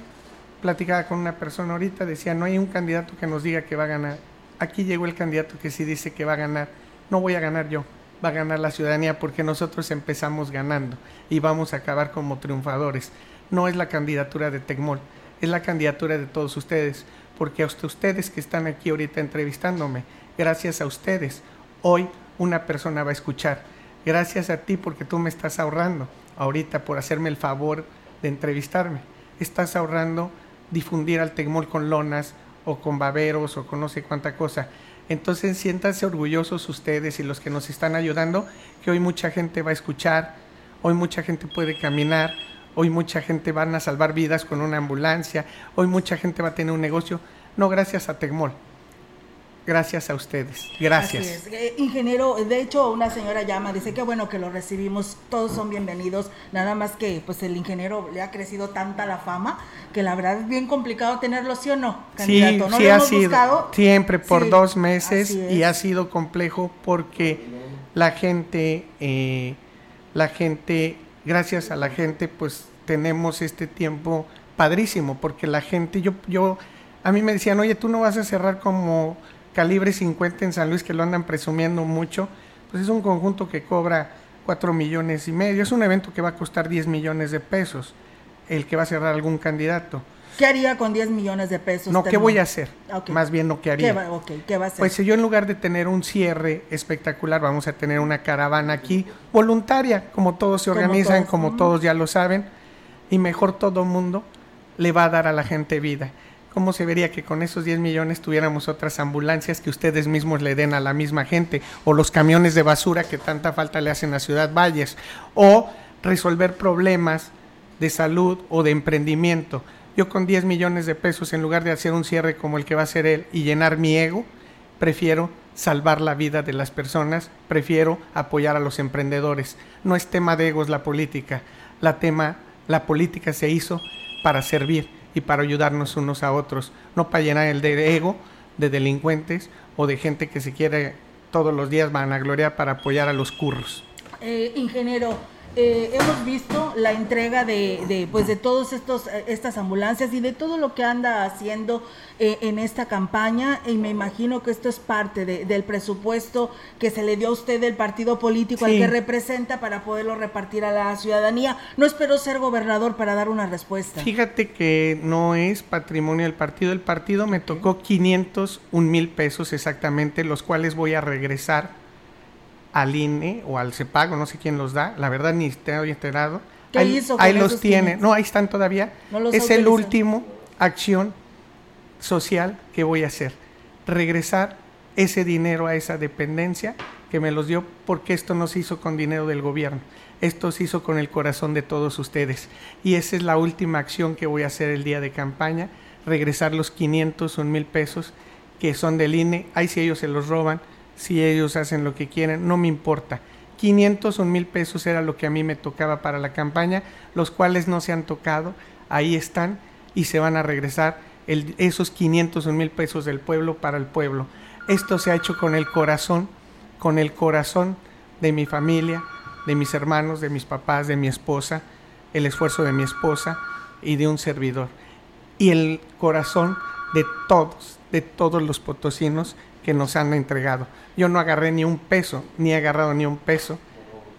platicaba con una persona ahorita, decía, no hay un candidato que nos diga que va a ganar. Aquí llegó el candidato que sí dice que va a ganar. No voy a ganar yo, va a ganar la ciudadanía porque nosotros empezamos ganando y vamos a acabar como triunfadores. No es la candidatura de Tecmol, es la candidatura de todos ustedes, porque hasta ustedes que están aquí ahorita entrevistándome, gracias a ustedes, hoy una persona va a escuchar. Gracias a ti porque tú me estás ahorrando ahorita por hacerme el favor de entrevistarme. Estás ahorrando difundir al Tecmol con lonas o con baberos o con no sé cuánta cosa. Entonces siéntanse orgullosos ustedes y los que nos están ayudando, que hoy mucha gente va a escuchar. hoy mucha gente puede caminar, hoy mucha gente van a salvar vidas con una ambulancia, hoy mucha gente va a tener un negocio, no gracias a Tecmol, Gracias a ustedes. Gracias. Eh, ingeniero, de hecho, una señora llama, dice que bueno que lo recibimos, todos son bienvenidos, nada más que pues el ingeniero le ha crecido tanta la fama que la verdad es bien complicado tenerlo, ¿sí o no? Candidato? Sí, ¿No sí ha sido. Siempre por dos meses y ha sido complejo porque la gente, eh, la gente, gracias a la gente, pues tenemos este tiempo padrísimo porque la gente, yo, yo, a mí me decían, oye, tú no vas a cerrar como calibre 50 en San Luis que lo andan presumiendo mucho, pues es un conjunto que cobra 4 millones y medio, es un evento que va a costar 10 millones de pesos, el que va a cerrar algún candidato. ¿Qué haría con 10 millones de pesos? No, ¿qué voy a hacer? Más bien no, ¿qué haría? ¿Qué va, ¿qué va a hacer? Pues yo en lugar de tener un cierre espectacular, vamos a tener una caravana aquí, voluntaria, como todos se organizan, como todos ya lo saben, y mejor todo mundo le va a dar a la gente vida. ¿Cómo se vería que con esos 10 millones tuviéramos otras ambulancias que ustedes mismos le den a la misma gente? O los camiones de basura que tanta falta le hacen a Ciudad Valles. O resolver problemas de salud o de emprendimiento. Yo con 10 millones de pesos, en lugar de hacer un cierre como el que va a hacer él y llenar mi ego, prefiero salvar la vida de las personas, prefiero apoyar a los emprendedores. No es tema de egos la política. La tema, la política se hizo para servir y para ayudarnos unos a otros, no para llenar el de ego de delincuentes o de gente que se quiere todos los días van a gloria para apoyar a los curros. Eh, ingeniero, eh, hemos visto la entrega de, de, pues de todos estos eh, estas ambulancias y de todo lo que anda haciendo eh, en esta campaña y me imagino que esto es parte del presupuesto que se le dio a usted del partido político al que representa para poderlo repartir a la ciudadanía. No espero ser gobernador para dar una respuesta. Fíjate que no es patrimonio del partido. El partido me tocó 501 mil pesos exactamente, los cuales voy a regresar al INE o al CEPAGO, no sé quién los da, la verdad ni estoy enterado. ¿Qué ahí, hizo ahí los tiene, no, ahí están todavía. es el último acción social que voy a hacer. Regresar ese dinero a esa dependencia que me los dio porque esto no se hizo con dinero del gobierno, esto se hizo con el corazón de todos ustedes. Y esa es la última acción que voy a hacer el día de campaña, regresar los 500 o mil pesos que son del INE, ahí si ellos se los roban, si ellos hacen lo que quieren, no me importa. 500 o mil pesos era lo que a mí me tocaba para la campaña, los cuales no se han tocado, ahí están y se van a regresar esos 500 o mil pesos del pueblo para el pueblo. Esto se ha hecho con el corazón, con el corazón de mi familia, de mis hermanos, de mis papás, de mi esposa, el esfuerzo de mi esposa y de un servidor. Y el corazón de todos, de todos los potosinos que nos han entregado. Yo no agarré ni un peso, ni he agarrado ni un peso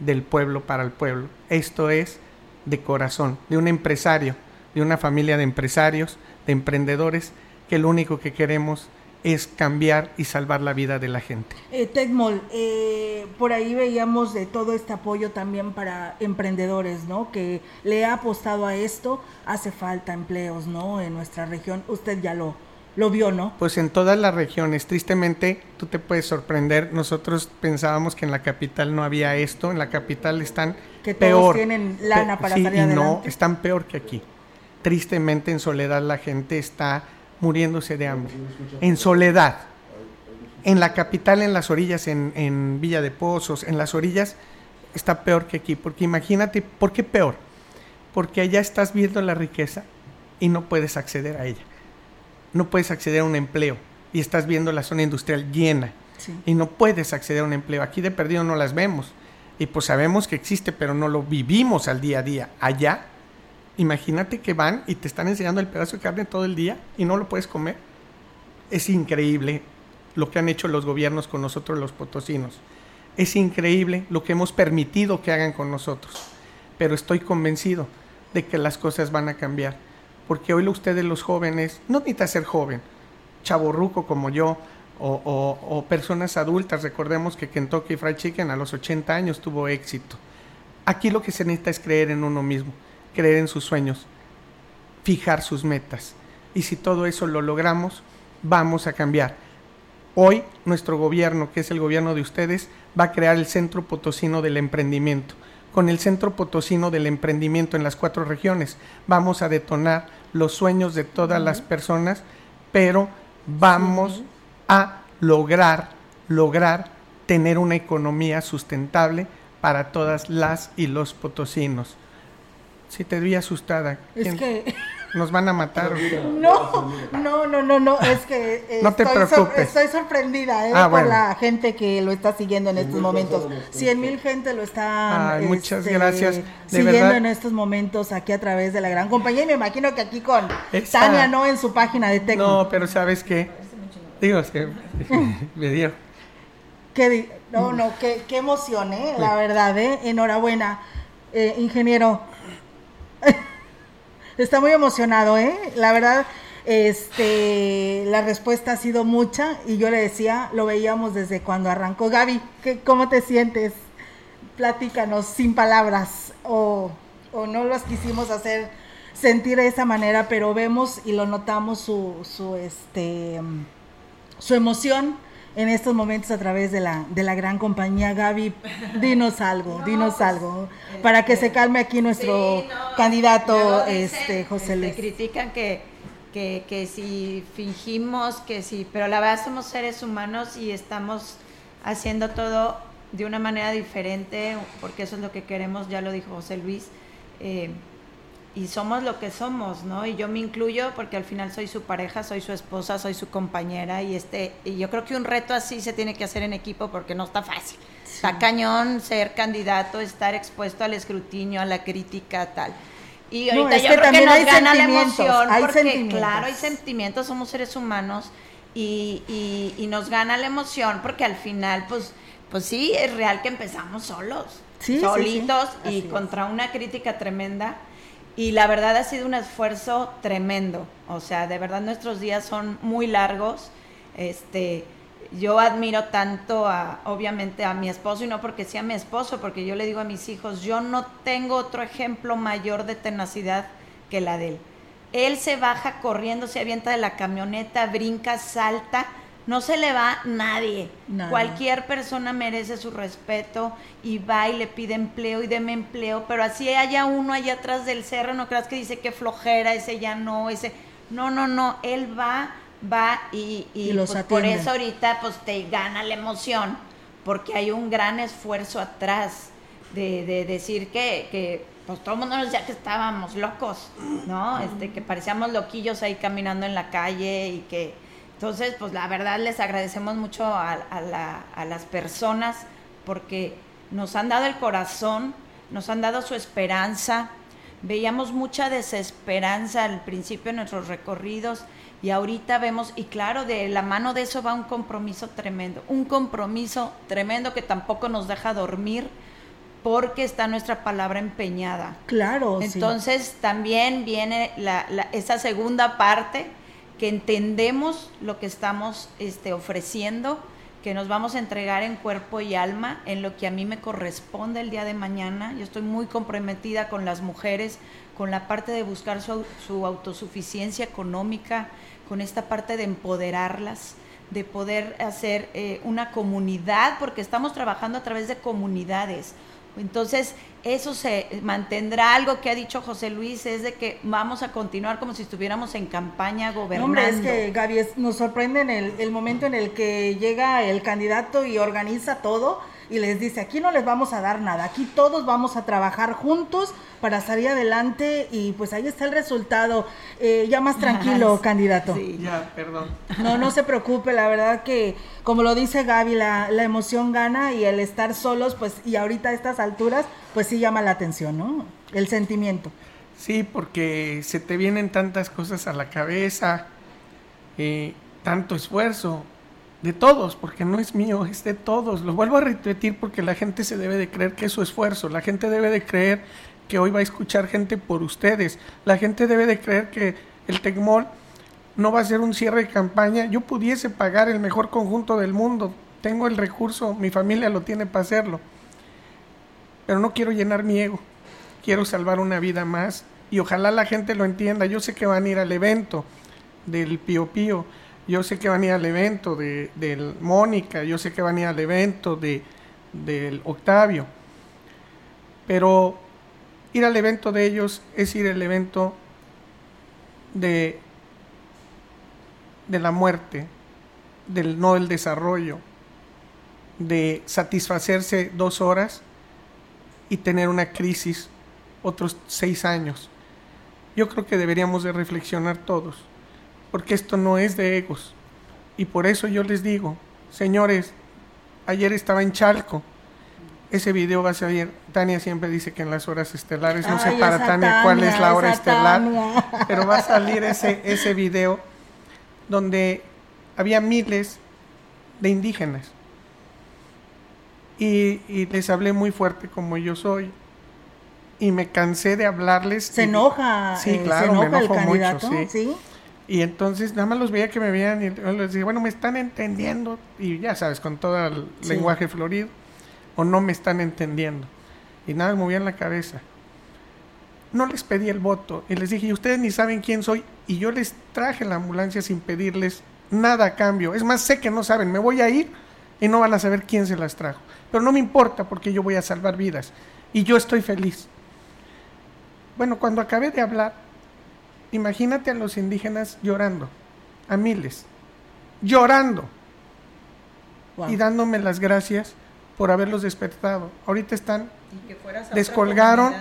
del pueblo para el pueblo. Esto es de corazón, de un empresario, de una familia de empresarios, de emprendedores, que lo único que queremos es cambiar y salvar la vida de la gente. Eh, Tecmol, eh, por ahí veíamos de todo este apoyo también para emprendedores, ¿no? Que le ha apostado a esto, hace falta empleos, ¿no? En nuestra región, usted ya lo, lo vio, ¿no? Pues en todas las regiones, tristemente, tú te puedes sorprender, nosotros pensábamos que en la capital no había esto, en la capital están que todos tienen lana para salir y no, están peor que aquí. Tristemente en soledad la gente está muriéndose de hambre. En soledad. En la capital, en las orillas, en, en Villa de Pozos, en las orillas, está peor que aquí. Porque imagínate, ¿por qué peor? Porque allá estás viendo la riqueza y no puedes acceder a ella no puedes acceder a un empleo y estás viendo la zona industrial llena y no puedes acceder a un empleo. Aquí de perdido no las vemos y pues sabemos que existe, pero no lo vivimos al día a día. Allá, imagínate que van y te están enseñando el pedazo de carne todo el día y no lo puedes comer. Es increíble lo que han hecho los gobiernos con nosotros los potosinos. Es increíble lo que hemos permitido que hagan con nosotros. Pero estoy convencido de que las cosas van a cambiar porque hoy ustedes los jóvenes, no necesita ser joven, chaborruco como yo, o, personas adultas, recordemos que Kentucky Fried Chicken a los 80 años tuvo éxito. Aquí lo que se necesita es creer en uno mismo, creer en sus sueños, fijar sus metas. Y si todo eso lo logramos, vamos a cambiar. Hoy nuestro gobierno, que es el gobierno de ustedes, va a crear el Centro Potosino del Emprendimiento con el Centro Potosino del Emprendimiento en las cuatro regiones. Vamos a detonar los sueños de todas las personas, pero vamos a lograr, lograr tener una economía sustentable para todas las y los potosinos. Si te vi asustada. Es que nos van a matar. No, no, no, no, no, es que eh, no te estoy, preocupes. estoy sorprendida eh, Ah, por la gente que lo está siguiendo en estos momentos. Cien mil gente lo está Ay, muchas este, gracias. De siguiendo verdad. en estos momentos aquí a través de la gran compañía y me imagino que aquí con Tania, ¿no? En su página de Tecno. No, pero ¿sabes qué? Digo, es que me dio. Qué di- no, no, qué, qué emoción, ¿eh? La verdad, ¿eh? Enhorabuena, eh, ingeniero. Está muy emocionado, ¿eh? La verdad, este, la respuesta ha sido mucha y yo le decía, lo veíamos desde cuando arrancó. Gaby, ¿qué, ¿cómo te sientes? Platícanos sin palabras o, o no las quisimos hacer sentir de esa manera, pero vemos y lo notamos su, su, este, su emoción en estos momentos a través de la, de la gran compañía. Gaby, dinos algo, dinos algo, para que se calme aquí nuestro candidato, dicen, este José este, Luis. critican que, que, que si fingimos, que si, pero la verdad somos seres humanos y estamos haciendo todo de una manera diferente, porque eso es lo que queremos, ya lo dijo José Luis, eh, y somos lo que somos, ¿no? Y yo me incluyo porque al final soy su pareja, soy su esposa, soy su compañera, y este, y yo creo que un reto así se tiene que hacer en equipo porque no está fácil. Está cañón ser candidato, estar expuesto al escrutinio, a la crítica, tal. Y No, ahorita es yo que creo que nos hay gana la emoción, hay porque sentimientos. claro, hay sentimientos, somos seres humanos y, y, y nos gana la emoción porque al final, pues, pues sí, es real que empezamos solos, Sí, solitos sí, y contra una crítica tremenda. Y la verdad ha sido un esfuerzo tremendo. O sea, de verdad nuestros días son muy largos. Este, yo admiro tanto a, obviamente, a mi esposo y no porque sea mi esposo, porque yo le digo a mis hijos, yo no tengo otro ejemplo mayor de tenacidad que la de él. Él se baja corriendo, se avienta de la camioneta, brinca, salta, no se le va nadie. Cualquier persona merece su respeto y va y le pide empleo y deme empleo, pero así haya uno allá atrás del cerro, no creas que dice que flojera, ese ya no, ese... No, no, no, él va, va y, y, Y los pues, por eso ahorita pues te gana la emoción, porque hay un gran esfuerzo atrás de, de decir que, que pues todo el mundo nos decía que estábamos locos, ¿no? Este, que parecíamos loquillos ahí caminando en la calle y que entonces pues la verdad les agradecemos mucho a, a la- a las personas porque nos han dado el corazón, nos han dado su esperanza. Veíamos mucha desesperanza al principio en nuestros recorridos y ahorita vemos, y claro, de la mano de eso va un compromiso tremendo, un compromiso tremendo que tampoco nos deja dormir porque está nuestra palabra empeñada. Claro, sí. Entonces también viene la, la- esa segunda parte que entendemos lo que estamos este, ofreciendo, que nos vamos a entregar en cuerpo y alma en lo que a mí me corresponde el día de mañana. Yo estoy muy comprometida con las mujeres, con la parte de buscar su, su autosuficiencia económica, con esta parte de empoderarlas, de poder hacer eh, una comunidad, porque estamos trabajando a través de comunidades. Entonces, eso se mantendrá. Algo que ha dicho José Luis es de que vamos a continuar como si estuviéramos en campaña gobernando. hombre, es que Gaby, es- nos sorprende en el, el momento en el que llega el candidato y organiza todo y les dice, aquí no les vamos a dar nada, aquí todos vamos a trabajar juntos para salir adelante y pues ahí está el resultado. Eh, ya más tranquilo, candidato. Ya, perdón. No, no se preocupe, la verdad que, como lo dice Gaby, la, la emoción gana y el estar solos, pues, y ahorita a estas alturas, pues sí llama la atención, ¿no? El sentimiento. Sí, porque se te vienen tantas cosas a la cabeza, eh, tanto esfuerzo, de todos, porque no es mío, es de todos. Lo vuelvo a repetir porque la gente se debe de creer que es su esfuerzo, la gente debe de creer que hoy va a escuchar gente por ustedes, la gente debe de creer que el Tecmol no va a ser un cierre de campaña. Yo pudiese pagar el mejor conjunto del mundo, tengo el recurso, mi familia lo tiene para hacerlo, pero no quiero llenar mi ego. Quiero salvar una vida más. Y ojalá la gente lo entienda. Yo sé que van a ir al evento del Pío Pío, yo sé que van a ir al evento de, del Mónica, yo sé que van a ir al evento de, del Octavio. Pero ir al evento de ellos es ir al evento de, de la muerte, del no del desarrollo, de satisfacerse dos horas y tener una crisis otros seis años. Yo creo que deberíamos de reflexionar todos, porque esto no es de egos. Y por eso yo les digo, señores, ayer estaba en Chalco, ese video va a salir, Tania siempre dice que en las horas estelares, no sé para Tania, cuál es la hora estelar, pero va a salir ese, ese video donde había miles de indígenas. Y, y les hablé muy fuerte como yo soy y me cansé de hablarles. Se enoja. Sí, eh, claro, se enoja me enojo el mucho, sí. ¿sí? Y entonces nada más los veía que me veían y yo les decía, bueno, me están entendiendo. Y ya sabes, con todo el Sí. lenguaje florido. O no me están entendiendo. Y nada, movían la cabeza. No les pedí el voto. Y les dije, y ustedes ni saben quién soy. Y yo les traje la ambulancia sin pedirles nada a cambio. Es más, sé que no saben. Me voy a ir y no van a saber quién se las trajo. Pero no me importa porque yo voy a salvar vidas. Y yo estoy feliz. Bueno, cuando acabé de hablar, imagínate a los indígenas llorando, a miles, llorando y dándome las gracias por haberlos despertado. Ahorita están, Y que fueras a otra descolgaron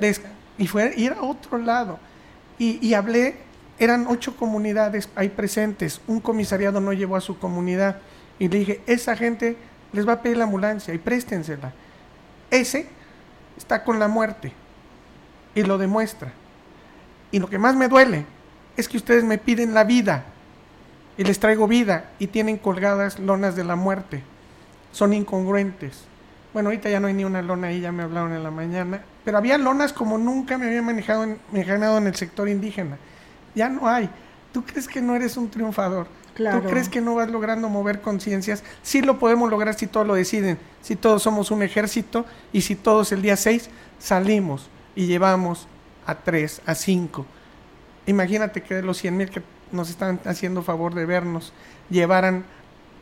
des- y fue ir a otro lado. Y, y hablé, eran ocho comunidades ahí presentes, un comisariado no llevó a su comunidad. Y le dije, esa gente les va a pedir la ambulancia y préstensela. Ese está con la muerte y lo demuestra. Y lo que más me duele es que ustedes me piden la vida y les traigo vida y tienen colgadas lonas de la muerte. Son incongruentes. Bueno, ahorita ya no hay ni una lona ahí, ya me hablaron en la mañana. Pero había lonas como nunca me había manejado en, manejado en el sector indígena. Ya no hay. ¿Tú crees que no eres un triunfador? Claro. ¿Tú crees que no vas logrando mover conciencias? Sí lo podemos lograr si todos lo deciden, si todos somos un ejército y si todos el día 6 salimos y llevamos a 3, a 5. Imagínate que de los 100 mil que nos están haciendo favor de vernos, llevaran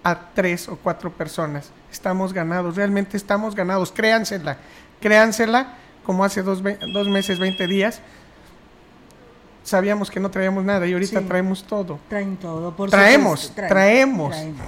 a 3 o 4 personas. Estamos ganados, realmente estamos ganados. Créansela, créansela, como hace dos, dos meses, 20 días. Sabíamos que no traíamos nada y ahorita traemos todo. Traen todo, por Traemos, supuesto, traen, traemos. traemos.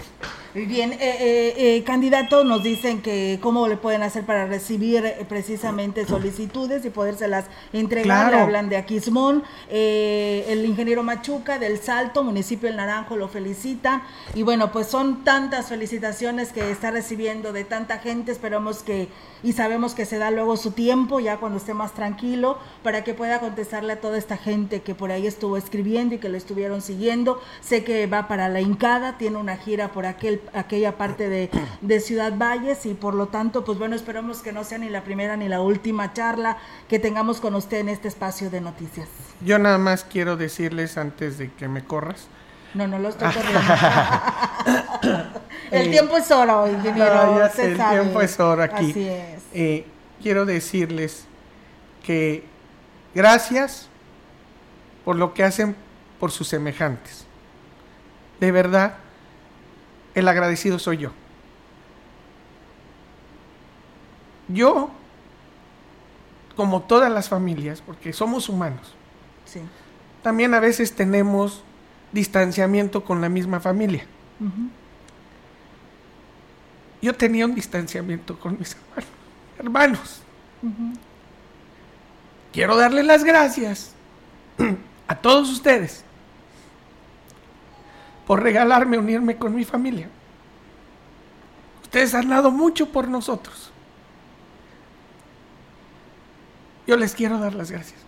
Bien, eh, eh, eh, candidato, nos dicen que cómo le pueden hacer para recibir eh, precisamente solicitudes y podérselas entregar. Claro. Hablan de Aquismón, eh, el ingeniero Machuca del Salto, municipio del Naranjo, lo felicitan. Y bueno, pues son tantas felicitaciones que está recibiendo de tanta gente. Esperamos que, y sabemos que se da luego su tiempo, ya cuando esté más tranquilo, para que pueda contestarle a toda esta gente que por ahí estuvo escribiendo y que lo estuvieron siguiendo. Sé que va para la Incada, tiene una gira por aquel, aquella parte de, de Ciudad Valles y por lo tanto, pues bueno, esperamos que no sea ni la primera ni la última charla que tengamos con usted en este espacio de noticias. Yo nada más quiero decirles antes de que me corras. No, no lo estoy corriendo. el Eh, tiempo es oro, ingeniero. No, ya usted sé, el sabe. tiempo es oro aquí. Así es. Eh, quiero decirles que gracias por lo que hacen por sus semejantes. De verdad, el agradecido soy yo. Yo, como todas las familias, porque somos humanos, Sí. también a veces tenemos distanciamiento con la misma familia. Yo tenía un distanciamiento con mis hermanos. hermanos. Quiero darle las gracias a todos ustedes por regalarme unirme con mi familia. Ustedes han dado mucho por nosotros. Yo les quiero dar las gracias.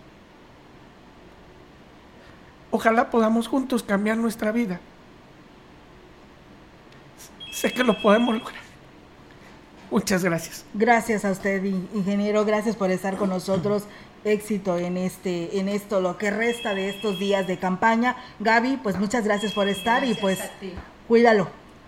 Ojalá podamos juntos cambiar nuestra vida. Sé que lo podemos lograr. Muchas gracias. Gracias a usted, in- ingeniero. Gracias por estar con nosotros. Éxito en este, en esto, lo que resta de estos días de campaña. Gaby, pues muchas gracias por estar y pues a ti. cuídalo,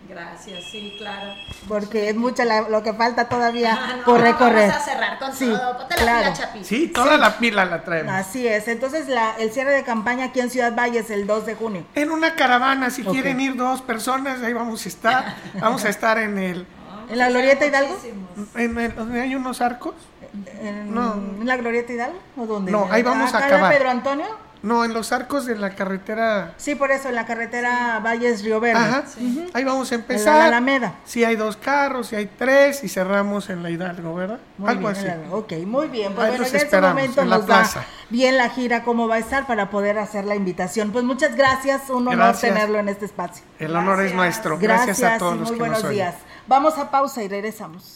Gracias, sí, claro. porque es mucho la- lo que falta todavía Ah, no, por recorrer. Vamos a cerrar con Sí, todo. Ponte la claro. pila, Chapi. Sí, toda la pila la traemos. Así es. Entonces, la, el cierre de campaña aquí en Ciudad Valles el 2 de junio. En una caravana, si quieren ir dos personas, ahí vamos a estar. Vamos a estar en el. ¿En la Glorieta Hidalgo? En el, donde hay unos arcos. En, No. en la Glorieta Hidalgo? ¿O dónde? No, ahí vamos a ¿Acá en acabar. Pedro Antonio? No, en los arcos de la carretera. Sí, por eso, en la carretera Valles Río Verde. Ajá. Ahí vamos a En empezar. la Alameda. Si hay dos carros, si hay tres, y cerramos en la Hidalgo, ¿verdad? Muy Algo bien, así. Hidalgo. Ok, muy bien. Pues Ahí bueno, los en este momento en la nos da plaza. bien la gira, cómo va a estar para poder hacer la invitación. Pues muchas gracias, un honor Gracias. tenerlo en este espacio. El honor es nuestro. Gracias, Gracias, a todos y los muy que buenos nos oyen. días. Vamos a pausa y regresamos.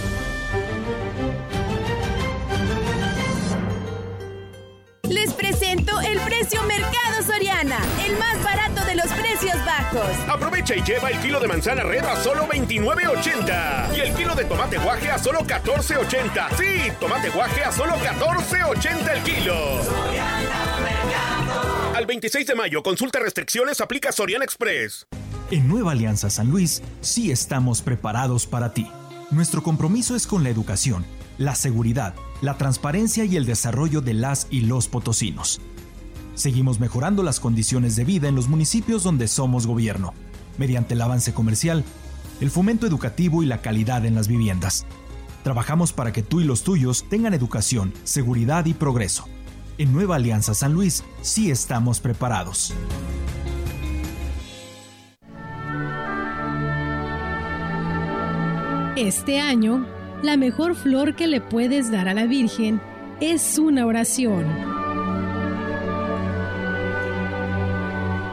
Les presento el precio Mercado Soriana, el más barato de los precios bajos. Aprovecha y lleva el kilo de manzana red a solo 29.80 y el kilo de tomate guaje a solo 14.80. Sí, tomate guaje a solo 14.80 el kilo. Al 26 de mayo, consulta restricciones, aplica Soriana Express. En Nueva Alianza San Luis sí estamos preparados para ti. Nuestro compromiso es con la educación, la seguridad, la transparencia y el desarrollo de las y los potosinos. Seguimos mejorando las condiciones de vida en los municipios donde somos gobierno, mediante el avance comercial, el fomento educativo y la calidad en las viviendas. Trabajamos para que tú y los tuyos tengan educación, seguridad y progreso. En Nueva Alianza San Luis sí estamos preparados. Este año, la mejor flor que le puedes dar a la Virgen es una oración.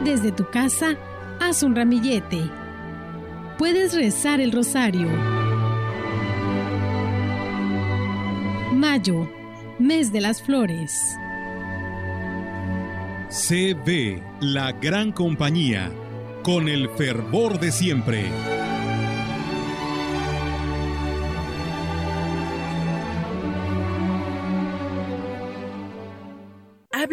Desde tu casa, haz un ramillete. Puedes rezar el rosario. Mayo, mes de las flores. CB, la gran compañía, con el fervor de siempre.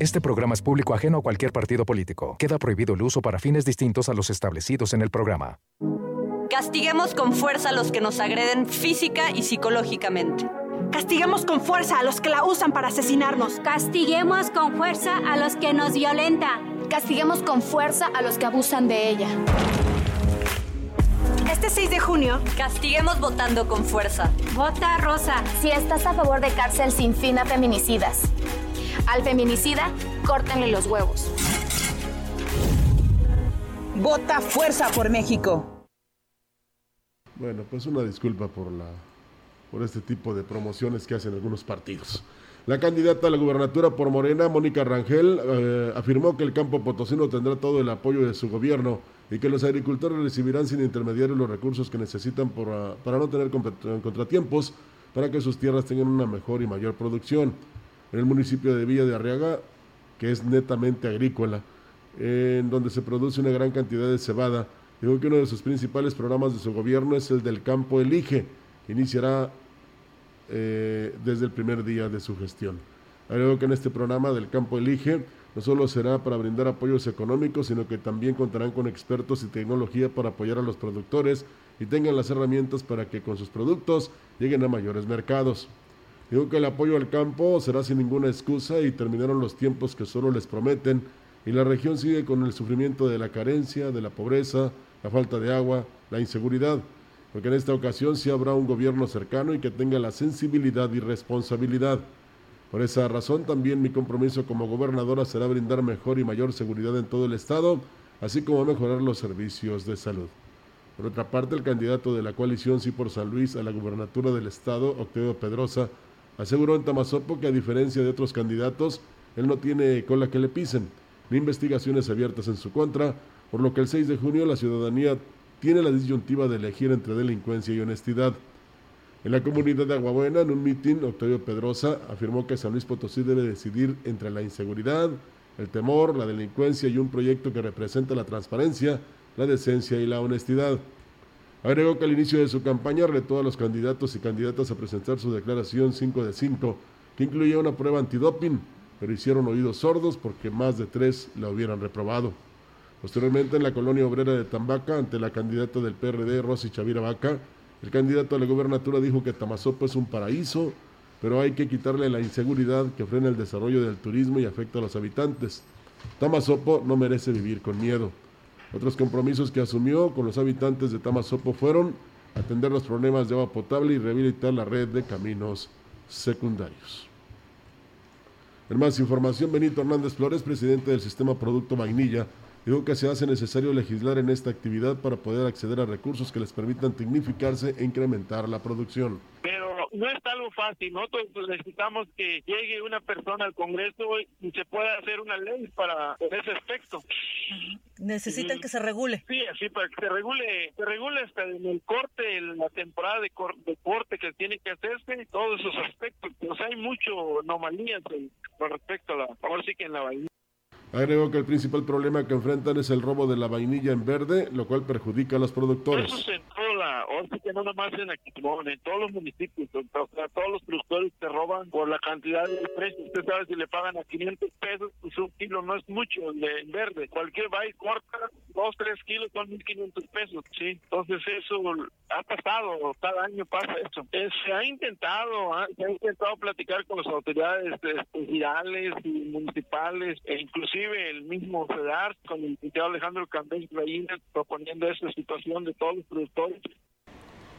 Este programa es público ajeno a cualquier partido político. Queda prohibido el uso para fines distintos a los establecidos en el programa. Castiguemos con fuerza a los que nos agreden física y psicológicamente. Castiguemos con fuerza a los que la usan para asesinarnos. Castiguemos con fuerza a los que nos violentan. Castiguemos con fuerza a los que abusan de ella. Este 6 de junio, castiguemos votando con fuerza. Vota rosa. Si estás a favor de cárcel sin fin a feminicidas. Al feminicida, córtenle los huevos. Vota fuerza por México. Bueno, pues una disculpa por la por este tipo de promociones que hacen algunos partidos. La candidata a la gubernatura por Morena, Mónica Rangel, eh, afirmó que el campo potosino tendrá todo el apoyo de su gobierno y que los agricultores recibirán sin intermediarios los recursos que necesitan por, uh, para no tener contratiempos para que sus tierras tengan una mejor y mayor producción. En el municipio de Villa de Arriaga, que es netamente agrícola, en donde se produce una gran cantidad de cebada, digo que uno de sus principales programas de su gobierno es el del campo Elige, que iniciará eh, desde el primer día de su gestión. Agrego que en este programa del campo Elige no solo será para brindar apoyos económicos, sino que también contarán con expertos y tecnología para apoyar a los productores y tengan las herramientas para que con sus productos lleguen a mayores mercados. Digo que el apoyo al campo será sin ninguna excusa y terminaron los tiempos que solo les prometen y la región sigue con el sufrimiento de la carencia, de la pobreza, la falta de agua, la inseguridad, porque en esta ocasión sí habrá un gobierno cercano y que tenga la sensibilidad y responsabilidad. Por esa razón también mi compromiso como gobernadora será brindar mejor y mayor seguridad en todo el estado, así como mejorar los servicios de salud. Por otra parte, el candidato de la coalición Sí por San Luis a la gubernatura del estado, Octavio Pedrosa, aseguró en Tamazopo que a diferencia de otros candidatos, él no tiene cola que le pisen, ni investigaciones abiertas en su contra, por lo que el 6 de junio la ciudadanía tiene la disyuntiva de elegir entre delincuencia y honestidad. En la comunidad de Aguabuena, en un mitin, Octavio Pedrosa afirmó que San Luis Potosí debe decidir entre la inseguridad, el temor, la delincuencia y un proyecto que representa la transparencia, la decencia y la honestidad. Agregó que al inicio de su campaña retó a los candidatos y candidatas a presentar su declaración 5 de 5, que incluía una prueba antidoping, pero hicieron oídos sordos porque más de tres la hubieran reprobado. Posteriormente, en la colonia obrera de Tambaca, ante la candidata del PRD, Rosy Chavira Vaca, el candidato a la gubernatura dijo que Tamazopo es un paraíso, pero hay que quitarle la inseguridad que frena el desarrollo del turismo y afecta a los habitantes. Tamazopo no merece vivir con miedo. Otros compromisos que asumió con los habitantes de Tamazopo fueron atender los problemas de agua potable y rehabilitar la red de caminos secundarios. En más información, Benito Hernández Flores, presidente del sistema Producto Vainilla, dijo que se hace necesario legislar en esta actividad para poder acceder a recursos que les permitan tecnificarse e incrementar la producción. Pero no es algo fácil. Nosotros necesitamos que llegue una persona al Congreso y se pueda hacer una ley para ese aspecto. Necesitan que se regule. Sí, así para que se regule, se regule hasta en el corte, en la temporada de, corte que tiene que hacerse, todos esos aspectos. Sea, hay mucho anomalías con respecto a la, ahora sí que en la vainilla. Agregó que el principal problema que enfrentan es el robo de la vainilla en verde, lo cual perjudica a los productores. Eso en toda la, ahora que no nomás en Aquitmón, en todos los municipios, o sea, todos los productores te roban por la cantidad de precios. Usted sabe si le pagan a 500 pesos, pues un kilo no es mucho de en verde. Cualquier y corta, dos, tres kilos son 1500 pesos, sí. Entonces eso ha pasado, cada año pasa eso. Eh, se ha intentado, ¿ah? se ha intentado platicar con las autoridades federales y municipales e inclusive el mismo FEDAR con el licenciado Alejandro Candés proponiendo esta situación de todos los productores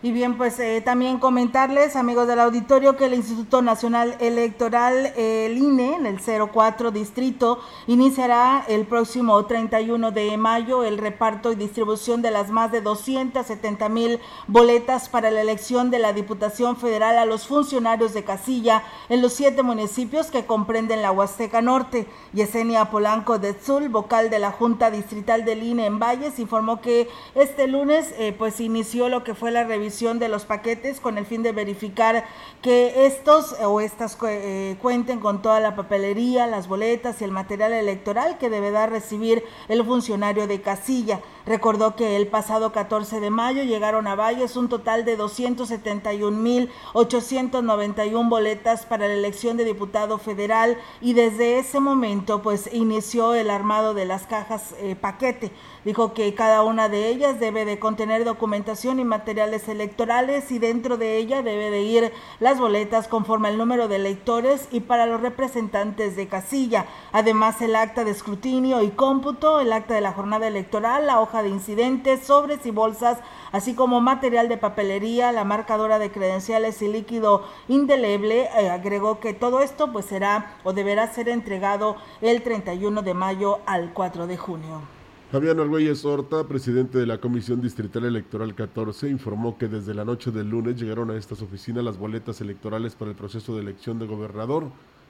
y bien, pues eh, también comentarles, amigos del auditorio, que el Instituto Nacional Electoral, el INE, en el 04 Distrito, iniciará el próximo 31 de mayo el reparto y distribución de las más de 270 mil boletas para la elección de la Diputación Federal a los funcionarios de casilla en los siete municipios que comprenden la Huasteca Norte. Yesenia Polanco de Zul, vocal de la Junta Distrital del INE en Valles, informó que este lunes eh, pues inició lo que fue la revisión de los paquetes con el fin de verificar que estos o estas eh, cuenten con toda la papelería, las boletas y el material electoral que deberá recibir el funcionario de casilla. Recordó que el pasado 14 de mayo llegaron a Valles un total de 271.891 boletas para la elección de diputado federal y desde ese momento pues inició el armado de las cajas eh, paquete. Dijo que cada una de ellas debe de contener documentación y materiales electorales y dentro de ella debe de ir las boletas conforme al número de electores y para los representantes de casilla. Además el acta de escrutinio y cómputo, el acta de la jornada electoral, la hoja de incidentes, sobres y bolsas, así como material de papelería, la marcadora de credenciales y líquido indeleble. Eh, agregó que todo esto pues será o deberá ser entregado el 31 de mayo al 4 de junio. Javier Argüelles Horta, presidente de la Comisión Distrital Electoral 14, informó que desde la noche del lunes llegaron a estas oficinas las boletas electorales para el proceso de elección de gobernador,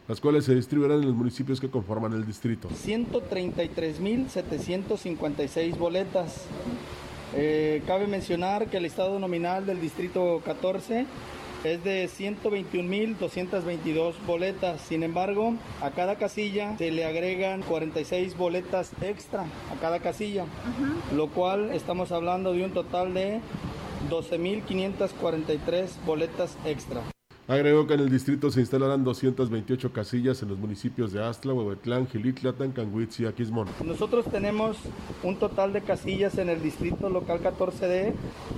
las cuales se distribuirán en los municipios que conforman el distrito. 133.756 boletas. Eh, cabe mencionar que el estado nominal del distrito 14 es de 121.222 boletas. Sin embargo, a cada casilla se le agregan 46 boletas extra a cada casilla, lo cual estamos hablando de un total de 12.543 boletas extra. Agregó que en el distrito se instalarán 228 casillas en los municipios de Astla, Huehuetlán, Gilitla, Tancanguitz y Aquismón. Nosotros tenemos un total de casillas en el distrito local 14D,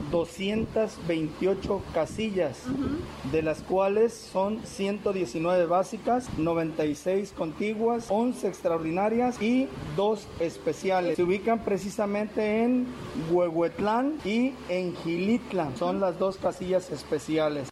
228 casillas, de las cuales son 119 básicas, 96 contiguas, 11 extraordinarias y 2 especiales. Se ubican precisamente en Huehuetlán y en Gilitla. Son las dos casillas especiales.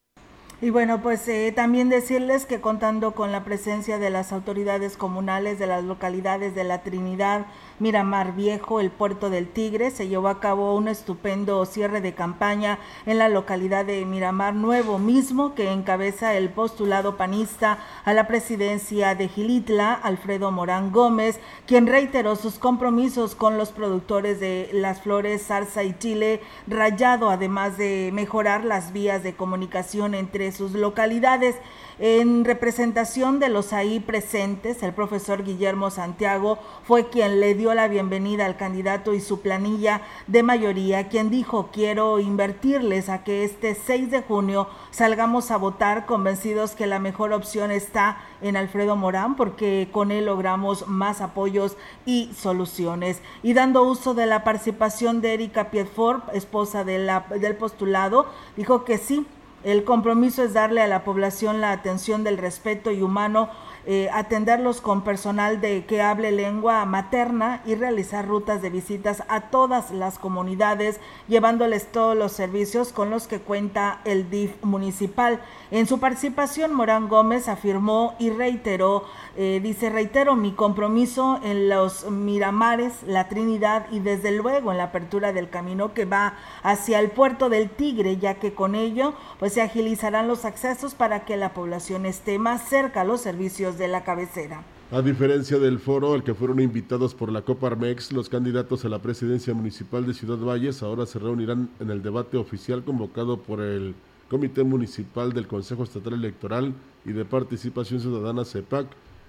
Y bueno, pues eh, también decirles que contando con la presencia de las autoridades comunales de las localidades de La Trinidad, Miramar Viejo, el puerto del Tigre, se llevó a cabo un estupendo cierre de campaña en la localidad de Miramar Nuevo, mismo que encabeza el postulado panista a la presidencia de Gilitla, Alfredo Morán Gómez, quien reiteró sus compromisos con los productores de las flores Zarza y Chile Rayado, además de mejorar las vías de comunicación entre sus localidades. En representación de los ahí presentes, el profesor Guillermo Santiago fue quien le dio la bienvenida al candidato y su planilla de mayoría, quien dijo quiero invertirles a que este 6 de junio salgamos a votar convencidos que la mejor opción está en Alfredo Morán porque con él logramos más apoyos y soluciones. Y dando uso de la participación de Erika Piedfort, esposa del postulado, dijo que sí, el compromiso es darle a la población la atención del respeto y humano eh, atenderlos con personal de que hable lengua materna y realizar rutas de visitas a todas las comunidades, llevándoles todos los servicios con los que cuenta el DIF municipal. En su participación, Morán Gómez afirmó y reiteró, eh, dice, reitero mi compromiso en los Miramares, la Trinidad y desde luego en la apertura del camino que va hacia el puerto del Tigre, ya que con ello pues se agilizarán los accesos para que la población esté más cerca a los servicios de la cabecera. A diferencia del foro al que fueron invitados por la Coparmex, los candidatos a la presidencia municipal de Ciudad Valles ahora se reunirán en el debate oficial convocado por el Comité Municipal del Consejo Estatal Electoral y de Participación Ciudadana CEPAC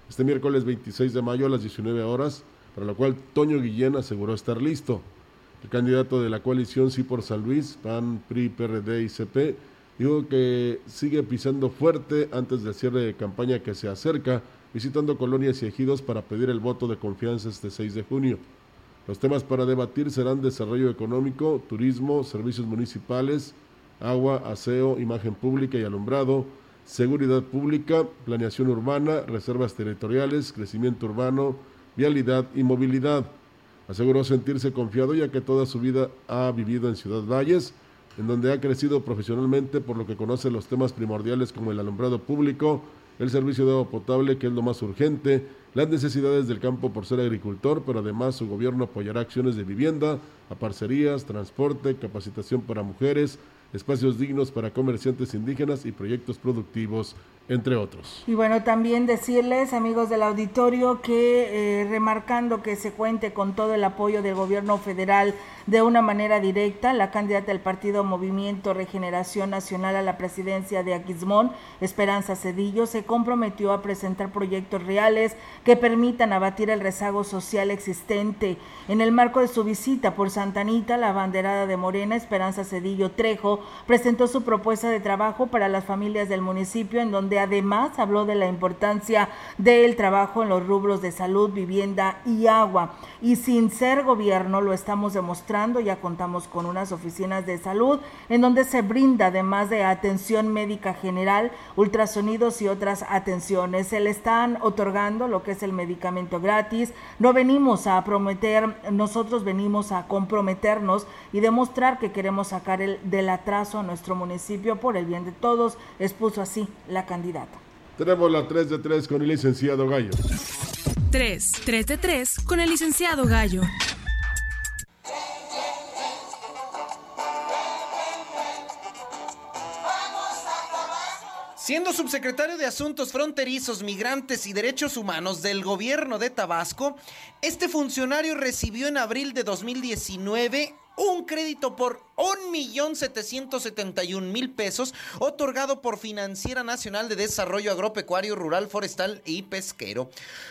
este miércoles 26 de mayo a las 19 horas, para lo cual Toño Guillén aseguró estar listo. El candidato de la coalición Sí por San Luis, PAN, PRI, PRD y CP, Digo que sigue pisando fuerte antes del cierre de campaña que se acerca, visitando colonias y ejidos para pedir el voto de confianza este 6 de junio. Los temas para debatir serán desarrollo económico, turismo, servicios municipales, agua, aseo, imagen pública y alumbrado, seguridad pública, planeación urbana, reservas territoriales, crecimiento urbano, vialidad y movilidad. Aseguró sentirse confiado ya que toda su vida ha vivido en Ciudad Valles en donde ha crecido profesionalmente por lo que conoce los temas primordiales como el alumbrado público, el servicio de agua potable, que es lo más urgente, las necesidades del campo por ser agricultor, pero además su gobierno apoyará acciones de vivienda, a parcerías, transporte, capacitación para mujeres, espacios dignos para comerciantes indígenas y proyectos productivos entre otros. Y bueno, también decirles, amigos del auditorio, que eh, remarcando que se cuente con todo el apoyo del gobierno federal de una manera directa, la candidata del partido Movimiento Regeneración Nacional a la presidencia de Aquismón, Esperanza Cedillo, se comprometió a presentar proyectos reales que permitan abatir el rezago social existente. En el marco de su visita por Santa Anita, la banderada de Morena, Esperanza Cedillo Trejo, presentó su propuesta de trabajo para las familias del municipio, en donde además habló de la importancia del trabajo en los rubros de salud, vivienda y agua. Y sin ser gobierno lo estamos demostrando, ya contamos con unas oficinas de salud en donde se brinda además de atención médica general, ultrasonidos y otras atenciones. Se le están otorgando lo que es el medicamento gratis. No venimos a prometer, nosotros venimos a comprometernos y demostrar que queremos sacar el, del atraso a nuestro municipio por el bien de todos, expuso así la candidata tenemos la 3 de 3 con el licenciado Gallo. 3, 3 de 3 con el licenciado Gallo. Siendo subsecretario de Asuntos Fronterizos, Migrantes y Derechos Humanos del gobierno de Tabasco, este funcionario recibió en abril de 2019 un crédito por 1.771.000 pesos otorgado por Financiera Nacional de Desarrollo Agropecuario, Rural, Forestal y Pesquero.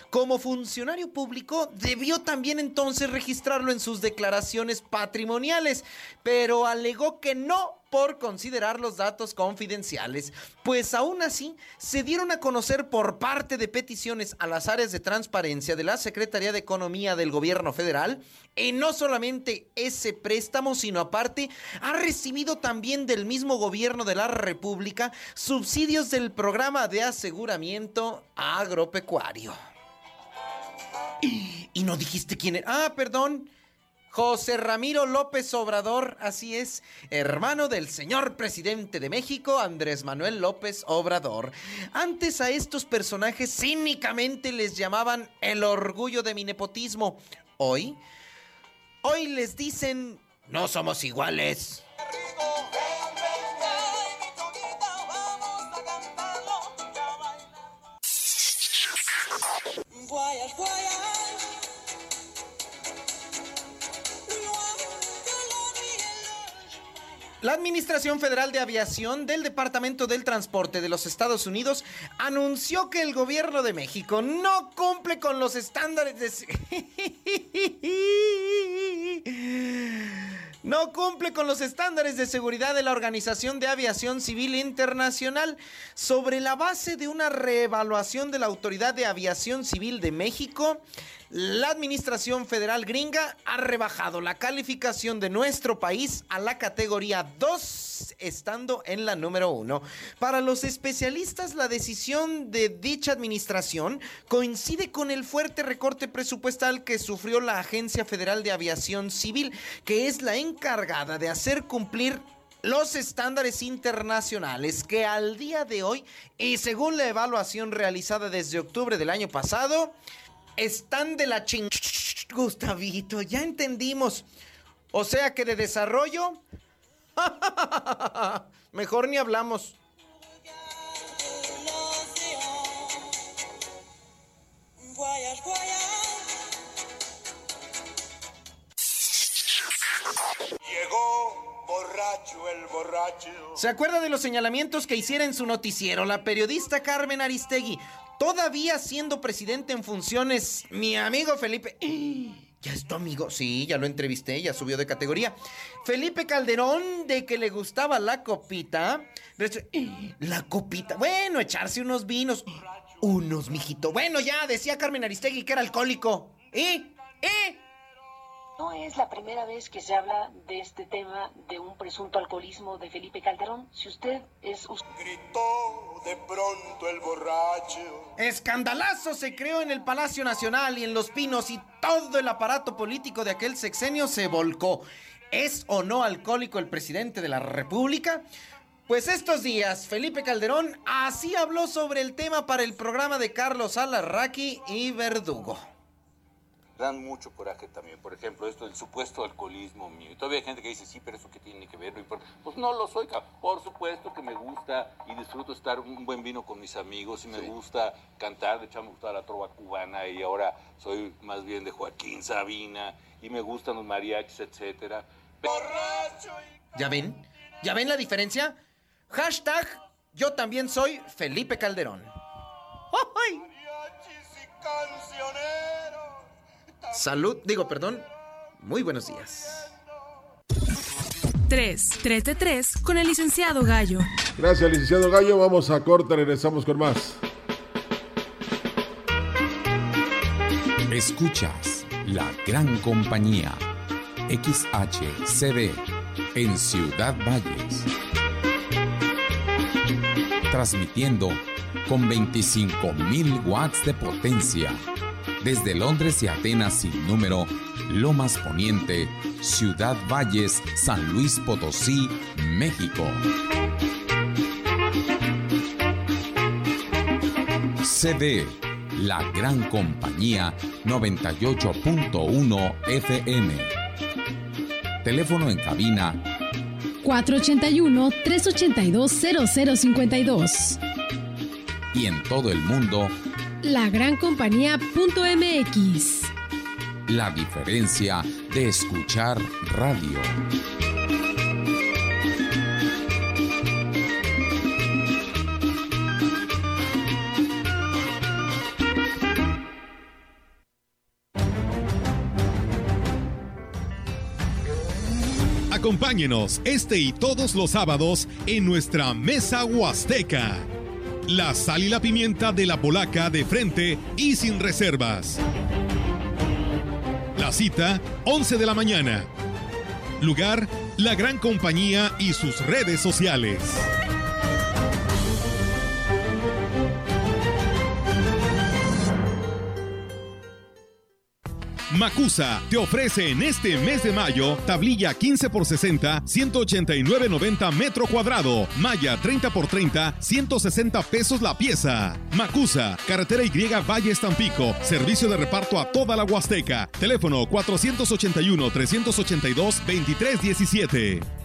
Como funcionario público, debió también entonces registrarlo en sus declaraciones patrimoniales, pero alegó que no por considerar los datos confidenciales. Pues aún así, se dieron a conocer por parte de peticiones a las áreas de transparencia de la Secretaría de Economía del Gobierno Federal, y no solamente ese préstamo, sino aparte, ha recibido también del mismo gobierno de la República subsidios del programa de aseguramiento agropecuario. Y no dijiste quién era. Ah, perdón. José Ramiro López Obrador, así es, hermano del señor presidente de México, Andrés Manuel López Obrador. Antes a estos personajes cínicamente les llamaban el orgullo de mi nepotismo. Hoy, hoy les dicen, no somos iguales. La Administración Federal de Aviación del Departamento del Transporte de los Estados Unidos anunció que el gobierno de México no cumple con los estándares de... no cumple con los estándares de seguridad de la Organización de Aviación Civil Internacional sobre la base de una reevaluación de la Autoridad de Aviación Civil de México. La Administración Federal Gringa ha rebajado la calificación de nuestro país a la categoría 2, estando en la número 1. Para los especialistas, la decisión de dicha administración coincide con el fuerte recorte presupuestal que sufrió la Agencia Federal de Aviación Civil, que es la encargada de hacer cumplir los estándares internacionales que al día de hoy y según la evaluación realizada desde octubre del año pasado, están de la ching... Gustavito, ya entendimos. O sea que de desarrollo... Mejor ni hablamos. Borracho el borracho. ¿Se acuerda de los señalamientos que hiciera en su noticiero la periodista Carmen Aristegui? Todavía siendo presidente en funciones, mi amigo Felipe... ¿Ya es tu amigo? Sí, ya lo entrevisté, ya subió de categoría. Felipe Calderón, de que le gustaba la copita. La copita. Bueno, echarse unos vinos. Unos, mijito. Bueno, ya decía Carmen Aristegui que era alcohólico. ¿Eh? ¿Eh? No es la primera vez que se habla de este tema de un presunto alcoholismo de Felipe Calderón. Si usted es... Gritó de pronto el borracho. Escandalazo se creó en el Palacio Nacional y en Los Pinos y todo el aparato político de aquel sexenio se volcó. ¿Es o no alcohólico el presidente de la República? Pues estos días, Felipe Calderón así habló sobre el tema para el programa de Carlos Alarraqui y Verdugo dan mucho coraje también. Por ejemplo, esto del supuesto alcoholismo mío. Y todavía hay gente que dice, sí, pero eso qué tiene que ver, no importa. Pues no lo soy, por supuesto que me gusta y disfruto estar un buen vino con mis amigos y me gusta cantar, de hecho me gusta la trova cubana y ahora soy más bien de Joaquín Sabina y me gustan los mariachis, etcétera. ¿Ya ven? ¿Ya ven la diferencia? Hashtag yo también soy Felipe Calderón. ¡Ay! Salud, digo, perdón. Muy buenos días. 3, 3 de 3 con el licenciado Gallo. Gracias, licenciado Gallo. Vamos a corte, regresamos con más. Escuchas la gran compañía XHCD en Ciudad Valles. Transmitiendo con 25.000 watts de potencia desde Londres y Atenas sin número, Lomas Poniente, Ciudad Valles, San Luis Potosí, México. CD, la gran compañía 98.1 FM. Teléfono en cabina 481-382-0052. Y en todo el mundo lagrancompañía.mx. La diferencia de escuchar radio. Acompáñenos este y todos los sábados en nuestra mesa huasteca. La sal y la pimienta de la polaca de frente y sin reservas. La cita, 11 de la mañana. Lugar, la gran compañía y sus redes sociales. Macusa te ofrece en este mes de mayo tablilla 15 por 60, 189.90 metro cuadrado, malla 30 por 30, 160 pesos la pieza. Macusa, carretera Y Valle Estampico, servicio de reparto a toda la Huasteca. Teléfono 481 382 2317.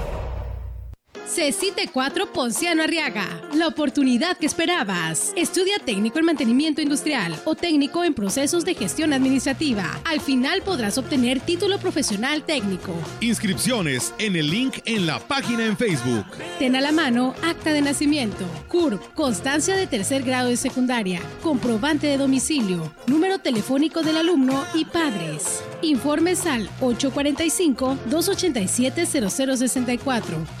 CECITE 4 Ponciano Arriaga. La oportunidad que esperabas. Estudia técnico en mantenimiento industrial o técnico en procesos de gestión administrativa. Al final podrás obtener título profesional técnico. Inscripciones en el link en la página en Facebook. Ten a la mano acta de nacimiento, CURP, constancia de tercer grado de secundaria, comprobante de domicilio, número telefónico del alumno y padres. Informes al 845 287 0064.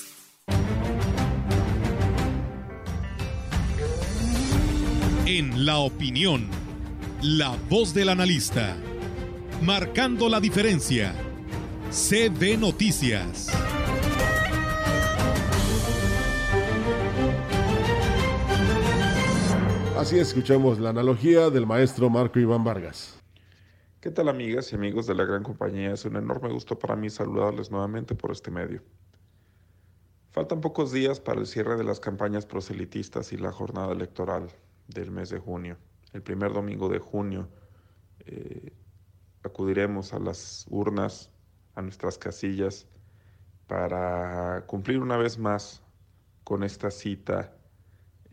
En la opinión, la voz del analista, marcando la diferencia. CB Noticias. Así escuchamos la analogía del maestro Marco Iván Vargas. ¿Qué tal amigas y amigos de la gran compañía? Es un enorme gusto para mí saludarles nuevamente por este medio. Faltan pocos días para el cierre de las campañas proselitistas y la jornada electoral del mes de junio. El primer domingo de junio eh, acudiremos a las urnas, a nuestras casillas, para cumplir una vez más con esta cita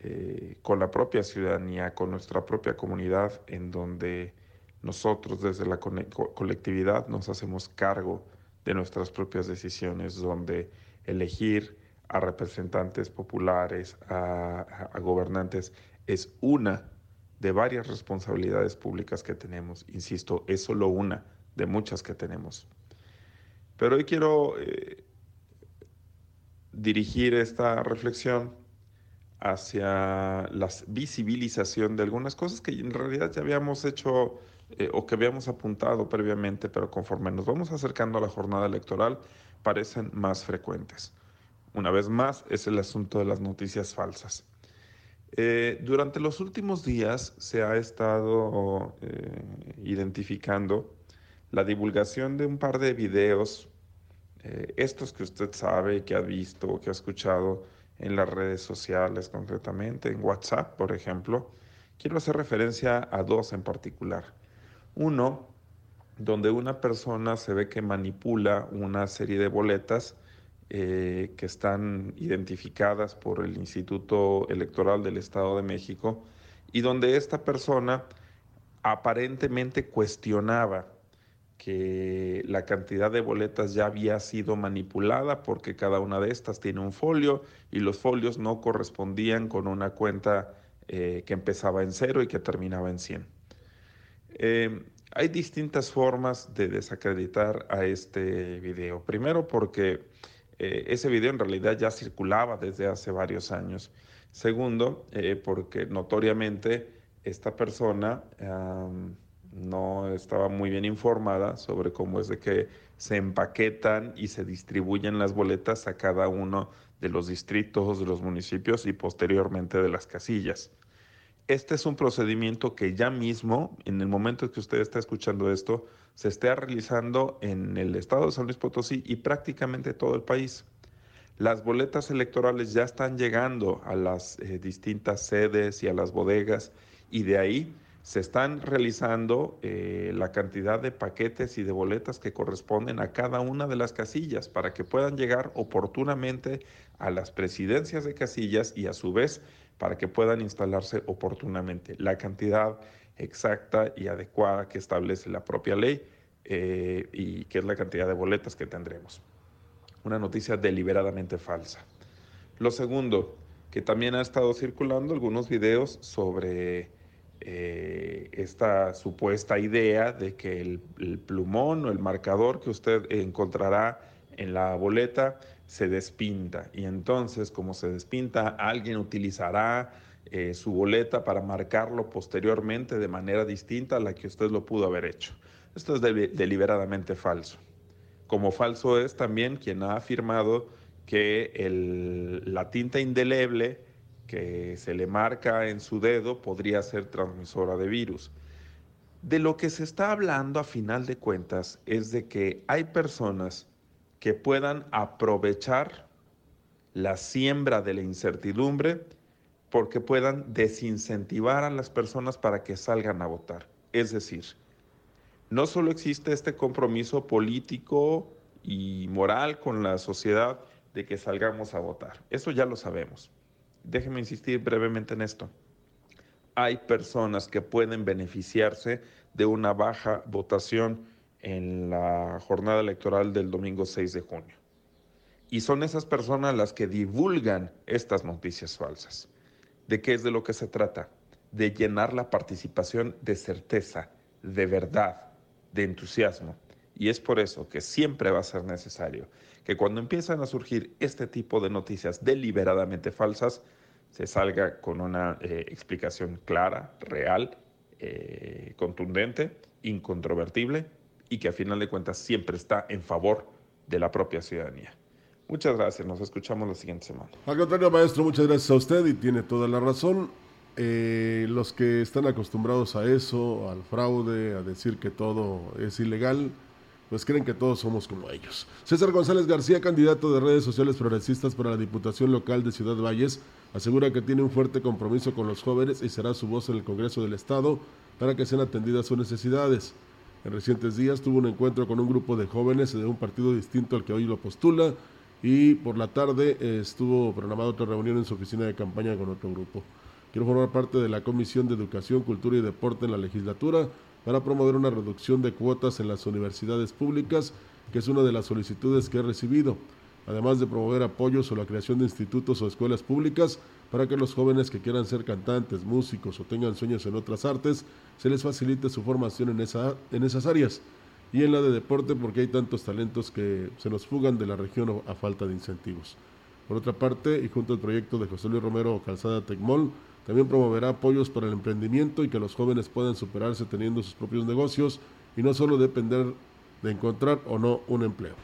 eh, con la propia ciudadanía, con nuestra propia comunidad, en donde nosotros desde la colectividad nos hacemos cargo de nuestras propias decisiones, donde elegir a representantes populares, a gobernantes, es una de varias responsabilidades públicas que tenemos. Insisto, es solo una de muchas que tenemos. Pero hoy quiero eh, dirigir esta reflexión hacia la visibilización de algunas cosas que en realidad ya habíamos hecho eh, o que habíamos apuntado previamente, pero conforme nos vamos acercando a la jornada electoral, parecen más frecuentes. Una vez más, es el asunto de las noticias falsas. Eh, durante los últimos días se ha estado eh, identificando la divulgación de un par de videos, eh, estos que usted sabe, que ha visto, que ha escuchado en las redes sociales concretamente, en WhatsApp, por ejemplo. Quiero hacer referencia a dos en particular. Uno, donde una persona se ve que manipula una serie de boletas eh, que están identificadas por el Instituto Electoral del Estado de México y donde esta persona aparentemente cuestionaba que la cantidad de boletas ya había sido manipulada porque cada una de estas tiene un folio y los folios no correspondían con una cuenta eh, que empezaba en cero y que terminaba en 100. Eh, hay distintas formas de desacreditar a este video. Primero porque eh, ese video en realidad ya circulaba desde hace varios años. Segundo, eh, porque notoriamente esta persona no estaba muy bien informada sobre cómo es de que se empaquetan y se distribuyen las boletas a cada uno de los distritos, de los municipios y posteriormente de las casillas. Este es un procedimiento que ya mismo, en el momento en que usted está escuchando esto, se está realizando en el estado de San Luis Potosí y prácticamente todo el país. Las boletas electorales ya están llegando a las eh, distintas sedes y a las bodegas y de ahí se están realizando eh, la cantidad de paquetes y de boletas que corresponden a cada una de las casillas para que puedan llegar oportunamente a las presidencias de casillas y a su vez para que puedan instalarse oportunamente. La cantidad exacta y adecuada que establece la propia ley eh, y que es la cantidad de boletas que tendremos. Una noticia deliberadamente falsa. Lo segundo, que también ha estado circulando algunos videos sobre eh, esta supuesta idea de que el, plumón o el marcador que usted encontrará en la boleta se despinta y entonces como se despinta alguien utilizará eh, su boleta para marcarlo posteriormente de manera distinta a la que usted lo pudo haber hecho. Esto es deliberadamente falso. Como falso es también quien ha afirmado que la tinta indeleble que se le marca en su dedo podría ser transmisora de virus. De lo que se está hablando a final de cuentas es de que hay personas que puedan aprovechar la siembra de la incertidumbre porque puedan desincentivar a las personas para que salgan a votar. Es decir, no solo existe este compromiso político y moral con la sociedad de que salgamos a votar, eso ya lo sabemos, déjeme insistir brevemente en esto. Hay personas que pueden beneficiarse de una baja votación en la jornada electoral del domingo 6 de junio. Y son esas personas las que divulgan estas noticias falsas. ¿De qué es de lo que se trata? De llenar la participación de certeza, de verdad, de entusiasmo. Y es por eso que siempre va a ser necesario que cuando empiezan a surgir este tipo de noticias deliberadamente falsas, se salga con una eh, explicación clara, real, eh, contundente, incontrovertible y que a final de cuentas siempre está en favor de la propia ciudadanía. Muchas gracias, nos escuchamos la siguiente semana. Al contrario, maestro, muchas gracias a usted y tiene toda la razón. Eh, los que están acostumbrados a eso, al fraude, a decir que todo es ilegal, pues creen que todos somos como ellos. César González García, candidato de redes sociales progresistas para la Diputación Local de Ciudad Valles, asegura que tiene un fuerte compromiso con los jóvenes y será su voz en el Congreso del Estado para que sean atendidas sus necesidades. En recientes días tuvo un encuentro con un grupo de jóvenes de un partido distinto al que hoy lo postula y por la tarde eh, estuvo programada otra reunión en su oficina de campaña con otro grupo. Quiero formar parte de la Comisión de Educación, Cultura y Deporte en la legislatura para promover una reducción de cuotas en las universidades públicas, que es una de las solicitudes que he recibido, además de promover apoyos o la creación de institutos o escuelas públicas para que los jóvenes que quieran ser cantantes, músicos o tengan sueños en otras artes, se les facilite su formación en, esa, en esas áreas. Y en la de deporte porque hay tantos talentos que se nos fugan de la región a falta de incentivos. Por otra parte, y junto al proyecto de José Luis Romero Calzada Tecmol, también promoverá apoyos para el emprendimiento y que los jóvenes puedan superarse teniendo sus propios negocios y no solo depender de encontrar o no un empleo.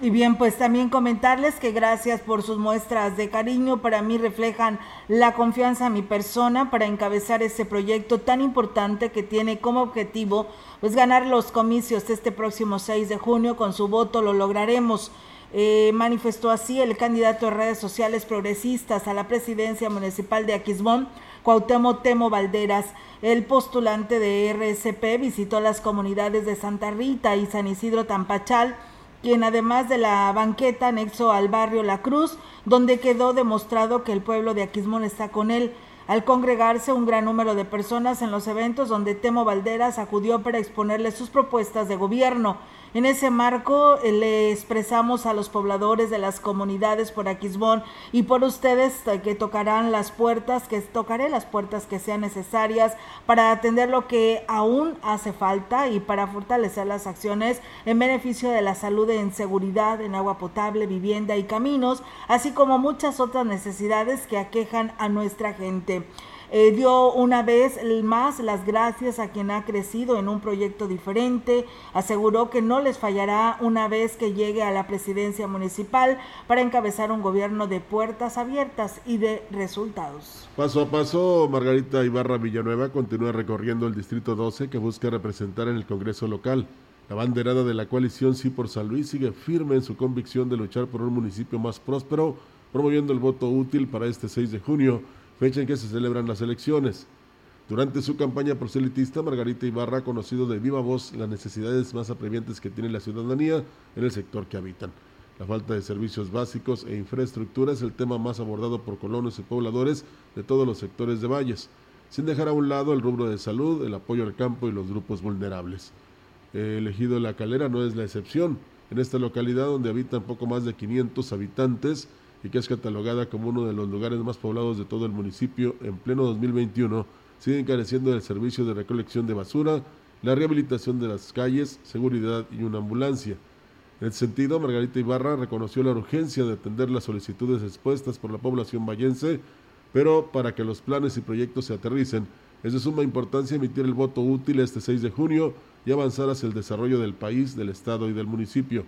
Y bien, pues también comentarles que gracias por sus muestras de cariño, para mí reflejan la confianza en mi persona para encabezar este proyecto tan importante que tiene como objetivo pues ganar los comicios este próximo 6 de junio. Con su voto lo lograremos. Eh, manifestó así el candidato de redes sociales progresistas a la presidencia municipal de Aquismón, Cuauhtémoc Temo Valderas, el postulante de RSP, visitó las comunidades de Santa Rita y San Isidro Tampachal, quien además de la banqueta anexó al barrio La Cruz, donde quedó demostrado que el pueblo de Aquismón está con él. Al congregarse un gran número de personas en los eventos donde Temo Valderas acudió para exponerle sus propuestas de gobierno. En ese marco eh, le expresamos a los pobladores de las comunidades por Aquismón y por ustedes eh, que tocarán las puertas, que tocaré las puertas que sean necesarias para atender lo que aún hace falta y para fortalecer las acciones en beneficio de la salud en seguridad, en agua potable, vivienda y caminos, así como muchas otras necesidades que aquejan a nuestra gente. Eh, dio una vez más las gracias a quien ha crecido en un proyecto diferente. Aseguró que no les fallará una vez que llegue a la presidencia municipal para encabezar un gobierno de puertas abiertas y de resultados. Paso a paso, Margarita Ibarra Villanueva continúa recorriendo el Distrito 12 que busca representar en el Congreso local. La banderada de la coalición Sí por San Luis sigue firme en su convicción de luchar por un municipio más próspero, promoviendo el voto útil para este 6 de junio fecha en que se celebran las elecciones. Durante su campaña proselitista, Margarita Ibarra ha conocido de viva voz las necesidades más apremiantes que tiene la ciudadanía en el sector que habitan. La falta de servicios básicos e infraestructura es el tema más abordado por colonos y pobladores de todos los sectores de Valles, sin dejar a un lado el rubro de salud, el apoyo al campo y los grupos vulnerables. El ejido La Calera no es la excepción. En esta localidad, donde habitan poco más de 500 habitantes, y que es catalogada como uno de los lugares más poblados de todo el municipio en pleno 2021, siguen careciendo del servicio de recolección de basura, la rehabilitación de las calles, seguridad y una ambulancia. En ese sentido, Margarita Ibarra reconoció la urgencia de atender las solicitudes expuestas por la población vallense, pero para que los planes y proyectos se aterricen, es de suma importancia emitir el voto útil este 6 de junio y avanzar hacia el desarrollo del país, del Estado y del municipio.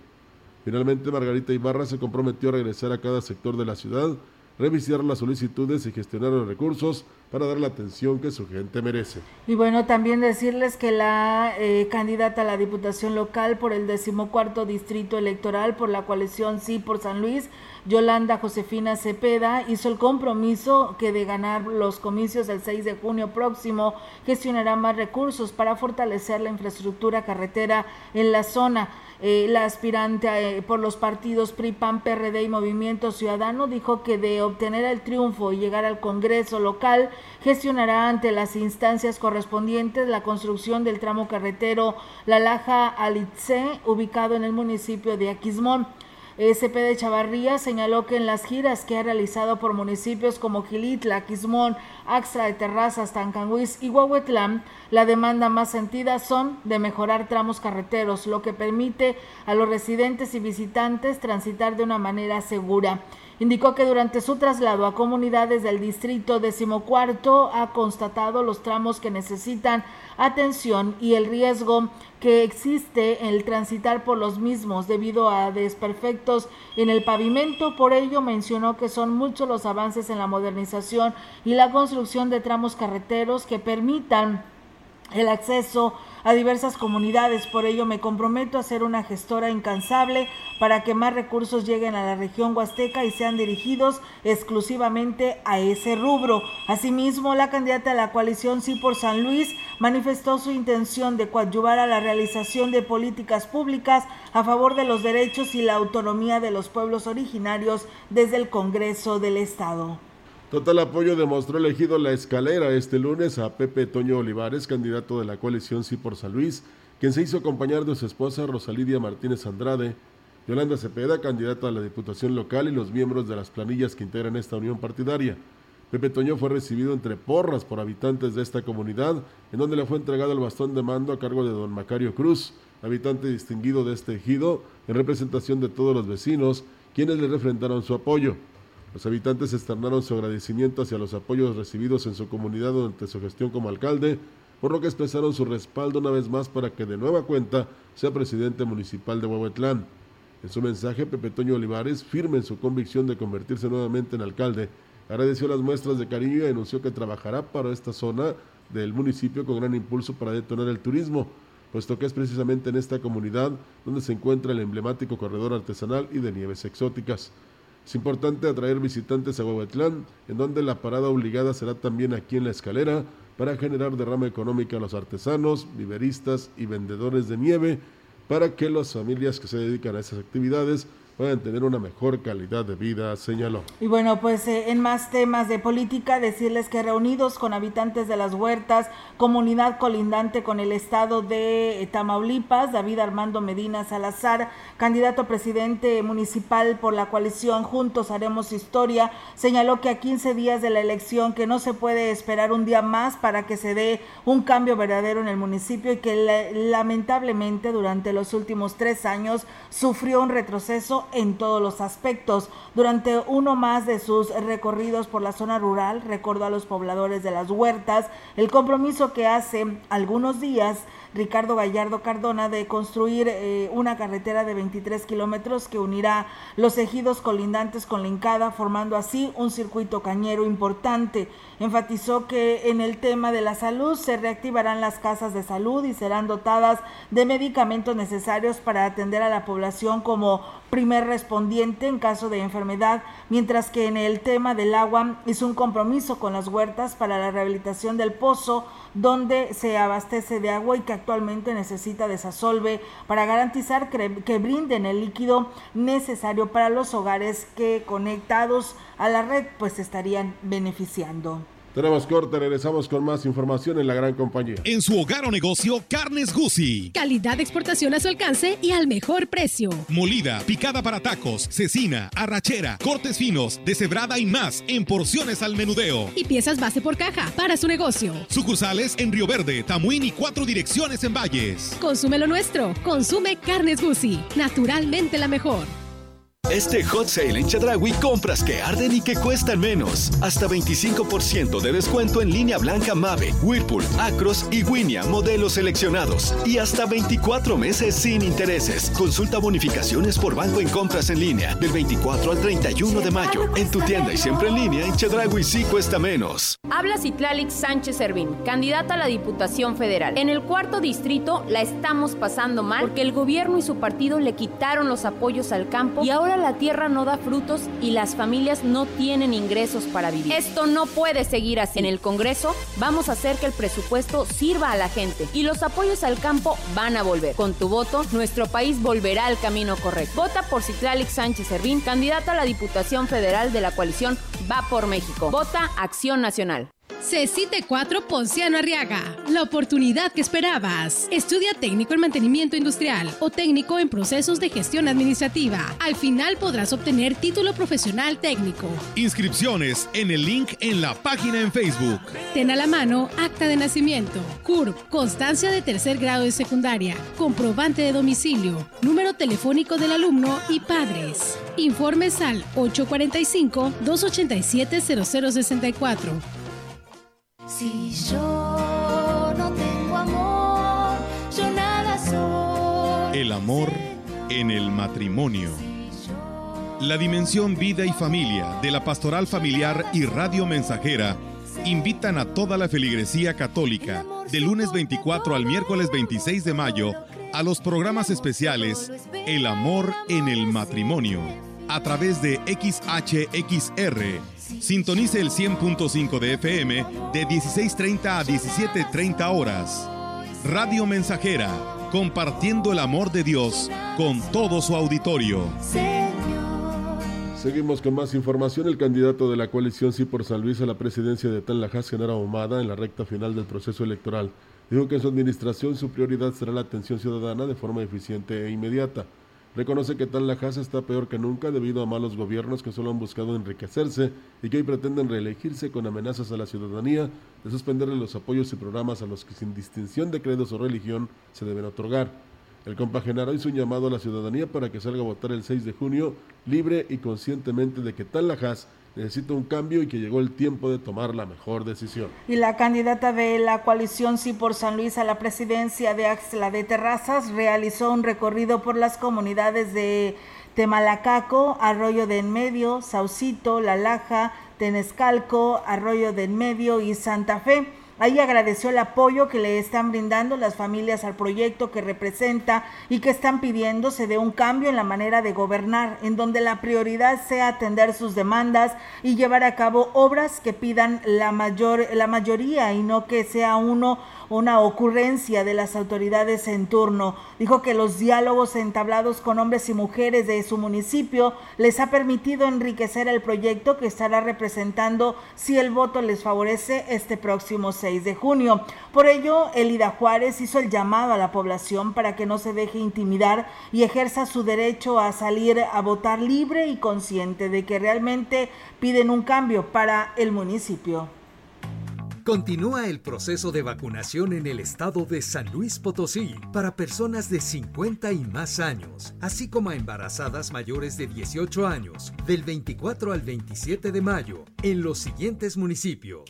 Finalmente, Margarita Ibarra se comprometió a regresar a cada sector de la ciudad, revisar las solicitudes y gestionar los recursos para dar la atención que su gente merece. Y bueno, también decirles que la eh, candidata a la Diputación Local por el decimocuarto Distrito Electoral por la coalición Sí por San Luis, Yolanda Josefina Cepeda, hizo el compromiso que de ganar los comicios del 6 de junio próximo gestionará más recursos para fortalecer la infraestructura carretera en la zona. Eh, la aspirante eh, por los partidos PRI, PAN, PRD y Movimiento Ciudadano dijo que de obtener el triunfo y llegar al Congreso local, gestionará ante las instancias correspondientes la construcción del tramo carretero La Laja Alitze, ubicado en el municipio de Aquismón. SP de Chavarría señaló que en las giras que ha realizado por municipios como Gilitla, Quismón, Axtra de Terrazas, Tancanguis y Huahuetlán, la demanda más sentida son de mejorar tramos carreteros, lo que permite a los residentes y visitantes transitar de una manera segura. Indicó que durante su traslado a comunidades del distrito decimocuarto ha constatado los tramos que necesitan atención y el riesgo que existe el transitar por los mismos debido a desperfectos en el pavimento. Por ello mencionó que son muchos los avances en la modernización y la construcción de tramos carreteros que permitan el acceso a diversas comunidades. Por ello me comprometo a ser una gestora incansable para que más recursos lleguen a la región huasteca y sean dirigidos exclusivamente a ese rubro. Asimismo, la candidata a la coalición Sí por San Luis manifestó su intención de coadyuvar a la realización de políticas públicas a favor de los derechos y la autonomía de los pueblos originarios desde el Congreso del Estado. Total apoyo demostró elegido La Escalera este lunes a Pepe Toño Olivares, candidato de la coalición Sí por San Luis, quien se hizo acompañar de su esposa Rosalidia Martínez Andrade, Yolanda Cepeda, candidata a la Diputación Local y los miembros de las planillas que integran esta unión partidaria. Pepe Toño fue recibido entre porras por habitantes de esta comunidad, en donde le fue entregado el bastón de mando a cargo de don Macario Cruz, habitante distinguido de este ejido, en representación de todos los vecinos, quienes le refrentaron su apoyo. Los habitantes externaron su agradecimiento hacia los apoyos recibidos en su comunidad durante su gestión como alcalde, por lo que expresaron su respaldo una vez más para que de nueva cuenta sea presidente municipal de Huehuetlán. En su mensaje, Pepe Toño Olivares, firme en su convicción de convertirse nuevamente en alcalde, agradeció las muestras de cariño y anunció que trabajará para esta zona del municipio con gran impulso para detonar el turismo, puesto que es precisamente en esta comunidad donde se encuentra el emblemático corredor artesanal y de nieves exóticas. Es importante atraer visitantes a Huehuetlán, en donde la parada obligada será también aquí en la escalera para generar derrama económica a los artesanos, viveristas y vendedores de nieve, para que las familias que se dedican a esas actividades puedan tener una mejor calidad de vida, señaló. Y bueno, pues eh, en más temas de política, decirles que reunidos con habitantes de las huertas, comunidad colindante con el estado de eh, Tamaulipas, David Armando Medina Salazar, candidato a presidente municipal por la coalición Juntos Haremos Historia, señaló que a 15 días de la elección que no se puede esperar un día más para que se dé un cambio verdadero en el municipio y que lamentablemente durante los últimos tres años sufrió un retroceso en todos los aspectos. Durante uno más de sus recorridos por la zona rural, recordó a los pobladores de las huertas el compromiso que hace algunos días Ricardo Gallardo Cardona de construir eh, una carretera de 23 kilómetros que unirá los ejidos colindantes con la formando así un circuito cañero importante. Enfatizó que en el tema de la salud se reactivarán las casas de salud y serán dotadas de medicamentos necesarios para atender a la población como primer respondiente en caso de enfermedad, mientras que en el tema del agua hizo un compromiso con las huertas para la rehabilitación del pozo donde se abastece de agua y que actualmente necesita desasolve para garantizar que, brinden el líquido necesario para los hogares que conectados a la red pues estarían beneficiando. Tenemos corte, regresamos con más información en la gran compañía. En su hogar o negocio, Carnes Gucci. Calidad de exportación a su alcance y al mejor precio. Molida, picada para tacos, cecina, arrachera, cortes finos, deshebrada y más en porciones al menudeo. Y piezas base por caja para su negocio. Sucursales en Río Verde, Tamuín y cuatro direcciones en Valles. Consume lo nuestro. Consume Carnes Gucci. Naturalmente la mejor. Este hot sale en Chedragui compras que arden y que cuestan menos. Hasta 25% de descuento en línea blanca Mave, Whirlpool, Acros y Winia, modelos seleccionados. Y hasta 24 meses sin intereses. Consulta bonificaciones por banco en compras en línea del 24 al 31 de mayo. En tu tienda y siempre en línea, en Chedragui sí cuesta menos. Habla Citlalix Sánchez Servín, candidata a la Diputación Federal. En el cuarto distrito la estamos pasando mal porque el gobierno y su partido le quitaron los apoyos al campo y ahora la tierra no da frutos y las familias no tienen ingresos para vivir. Esto no puede seguir así. En el Congreso vamos a hacer que el presupuesto sirva a la gente y los apoyos al campo van a volver. Con tu voto, nuestro país volverá al camino correcto. Vota por Citlalic Sánchez Servín, candidata a la Diputación Federal de la coalición Va por México. Vota Acción Nacional. CECITE 4 Ponciano Arriaga. La oportunidad que esperabas. Estudia técnico en mantenimiento industrial o técnico en procesos de gestión administrativa. Al final podrás obtener título profesional técnico. Inscripciones en el link en la página en Facebook. Ten a la mano acta de nacimiento, CURP, constancia de tercer grado de secundaria, comprobante de domicilio, número telefónico del alumno y padres. Informes al 845 287 0064. Si yo no tengo amor, yo nada soy. El amor en el matrimonio. La dimensión vida y familia de la pastoral familiar y radio mensajera invitan a toda la feligresía católica de lunes 24 al miércoles 26 de mayo a los programas especiales El amor en el matrimonio a través de XHXR Sintonice el 100.5 de FM de 16.30 a 17.30 horas. Radio Mensajera, compartiendo el amor de Dios con todo su auditorio. Seguimos con más información. El candidato de la coalición Sí por San Luis a la presidencia de Tanlajas, Genaro Ahumada, en la recta final del proceso electoral, dijo que en su administración su prioridad será la atención ciudadana de forma eficiente e inmediata. Reconoce que tal está peor que nunca debido a malos gobiernos que solo han buscado enriquecerse y que hoy pretenden reelegirse con amenazas a la ciudadanía de suspenderle los apoyos y programas a los que sin distinción de credos o religión se deben otorgar. El compaginará hizo un llamado a la ciudadanía para que salga a votar el 6 de junio libre y conscientemente de que tal necesita un cambio y que llegó el tiempo de tomar la mejor decisión. Y la candidata de la coalición Sí por San Luis a la presidencia de Axla de Terrazas realizó un recorrido por las comunidades de Temalacaco, Arroyo de Enmedio, Saucito, La Laja, Tenescalco, Arroyo de Enmedio y Santa Fe. Ahí agradeció el apoyo que le están brindando las familias al proyecto que representa y que están pidiéndose de un cambio en la manera de gobernar, en donde la prioridad sea atender sus demandas y llevar a cabo obras que pidan la mayor la mayoría y no que sea uno una ocurrencia de las autoridades en turno. Dijo que los diálogos entablados con hombres y mujeres de su municipio les ha permitido enriquecer el proyecto que estará representando si el voto les favorece este próximo 6 de junio. Por ello, Elida Juárez hizo el llamado a la población para que no se deje intimidar y ejerza su derecho a salir a votar libre y consciente de que realmente piden un cambio para el municipio. Continúa el proceso de vacunación en el estado de San Luis Potosí para personas de 50 y más años, así como a embarazadas mayores de 18 años, del 24 al 27 de mayo, en los siguientes municipios.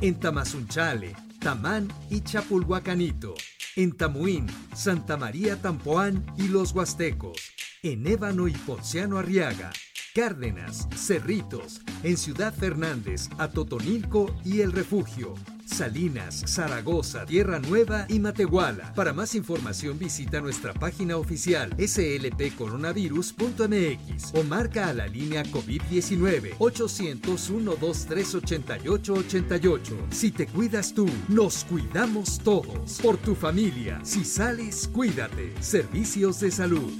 En Tamazunchale, Tamán y Chapulhuacanito. En Tamuín, Santa María Tampoán y Los Huastecos. En Ébano y Ponciano Arriaga. Cárdenas, Cerritos, en Ciudad Fernández, Atotonilco y El Refugio. Salinas, Zaragoza, Tierra Nueva y Matehuala. Para más información visita nuestra página oficial slpcoronavirus.mx o marca a la línea COVID-19 800-123-8888. Si te cuidas tú, nos cuidamos todos. Por tu familia, si sales, cuídate. Servicios de salud.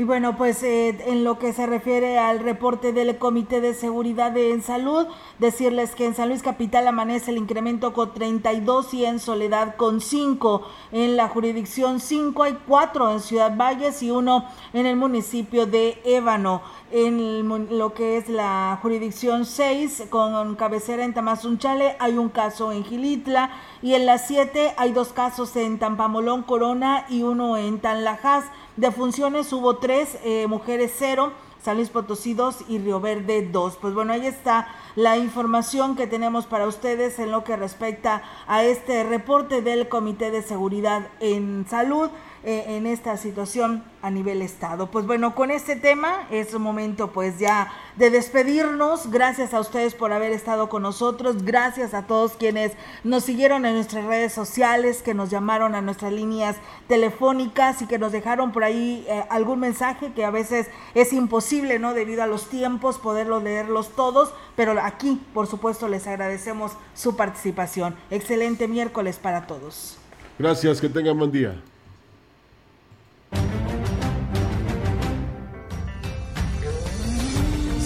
Y bueno, pues eh, en lo que se refiere al reporte del Comité de Seguridad en Salud, decirles que en San Luis Capital amanece el incremento con 32 y en Soledad con 5. En la jurisdicción 5 hay 4 en Ciudad Valles y uno en el municipio de Ébano. En lo que es la jurisdicción 6 con cabecera en Tamazunchale hay un caso en Gilitla y en la 7 hay dos casos en Tampamolón Corona y uno en Tanlajas. De funciones hubo tres, eh, mujeres cero, San Luis Potosí 2 y Río Verde 2. Pues bueno, ahí está la información que tenemos para ustedes en lo que respecta a este reporte del Comité de Seguridad en Salud. Eh, en esta situación a nivel estado. Pues bueno, con este tema es momento pues ya de despedirnos. Gracias a ustedes por haber estado con nosotros. Gracias a todos quienes nos siguieron en nuestras redes sociales, que nos llamaron a nuestras líneas telefónicas y que nos dejaron por ahí eh, algún mensaje que a veces es imposible, ¿no? Debido a los tiempos poderlos leerlos todos, pero aquí, por supuesto, les agradecemos su participación. Excelente miércoles para todos. Gracias, que tengan buen día.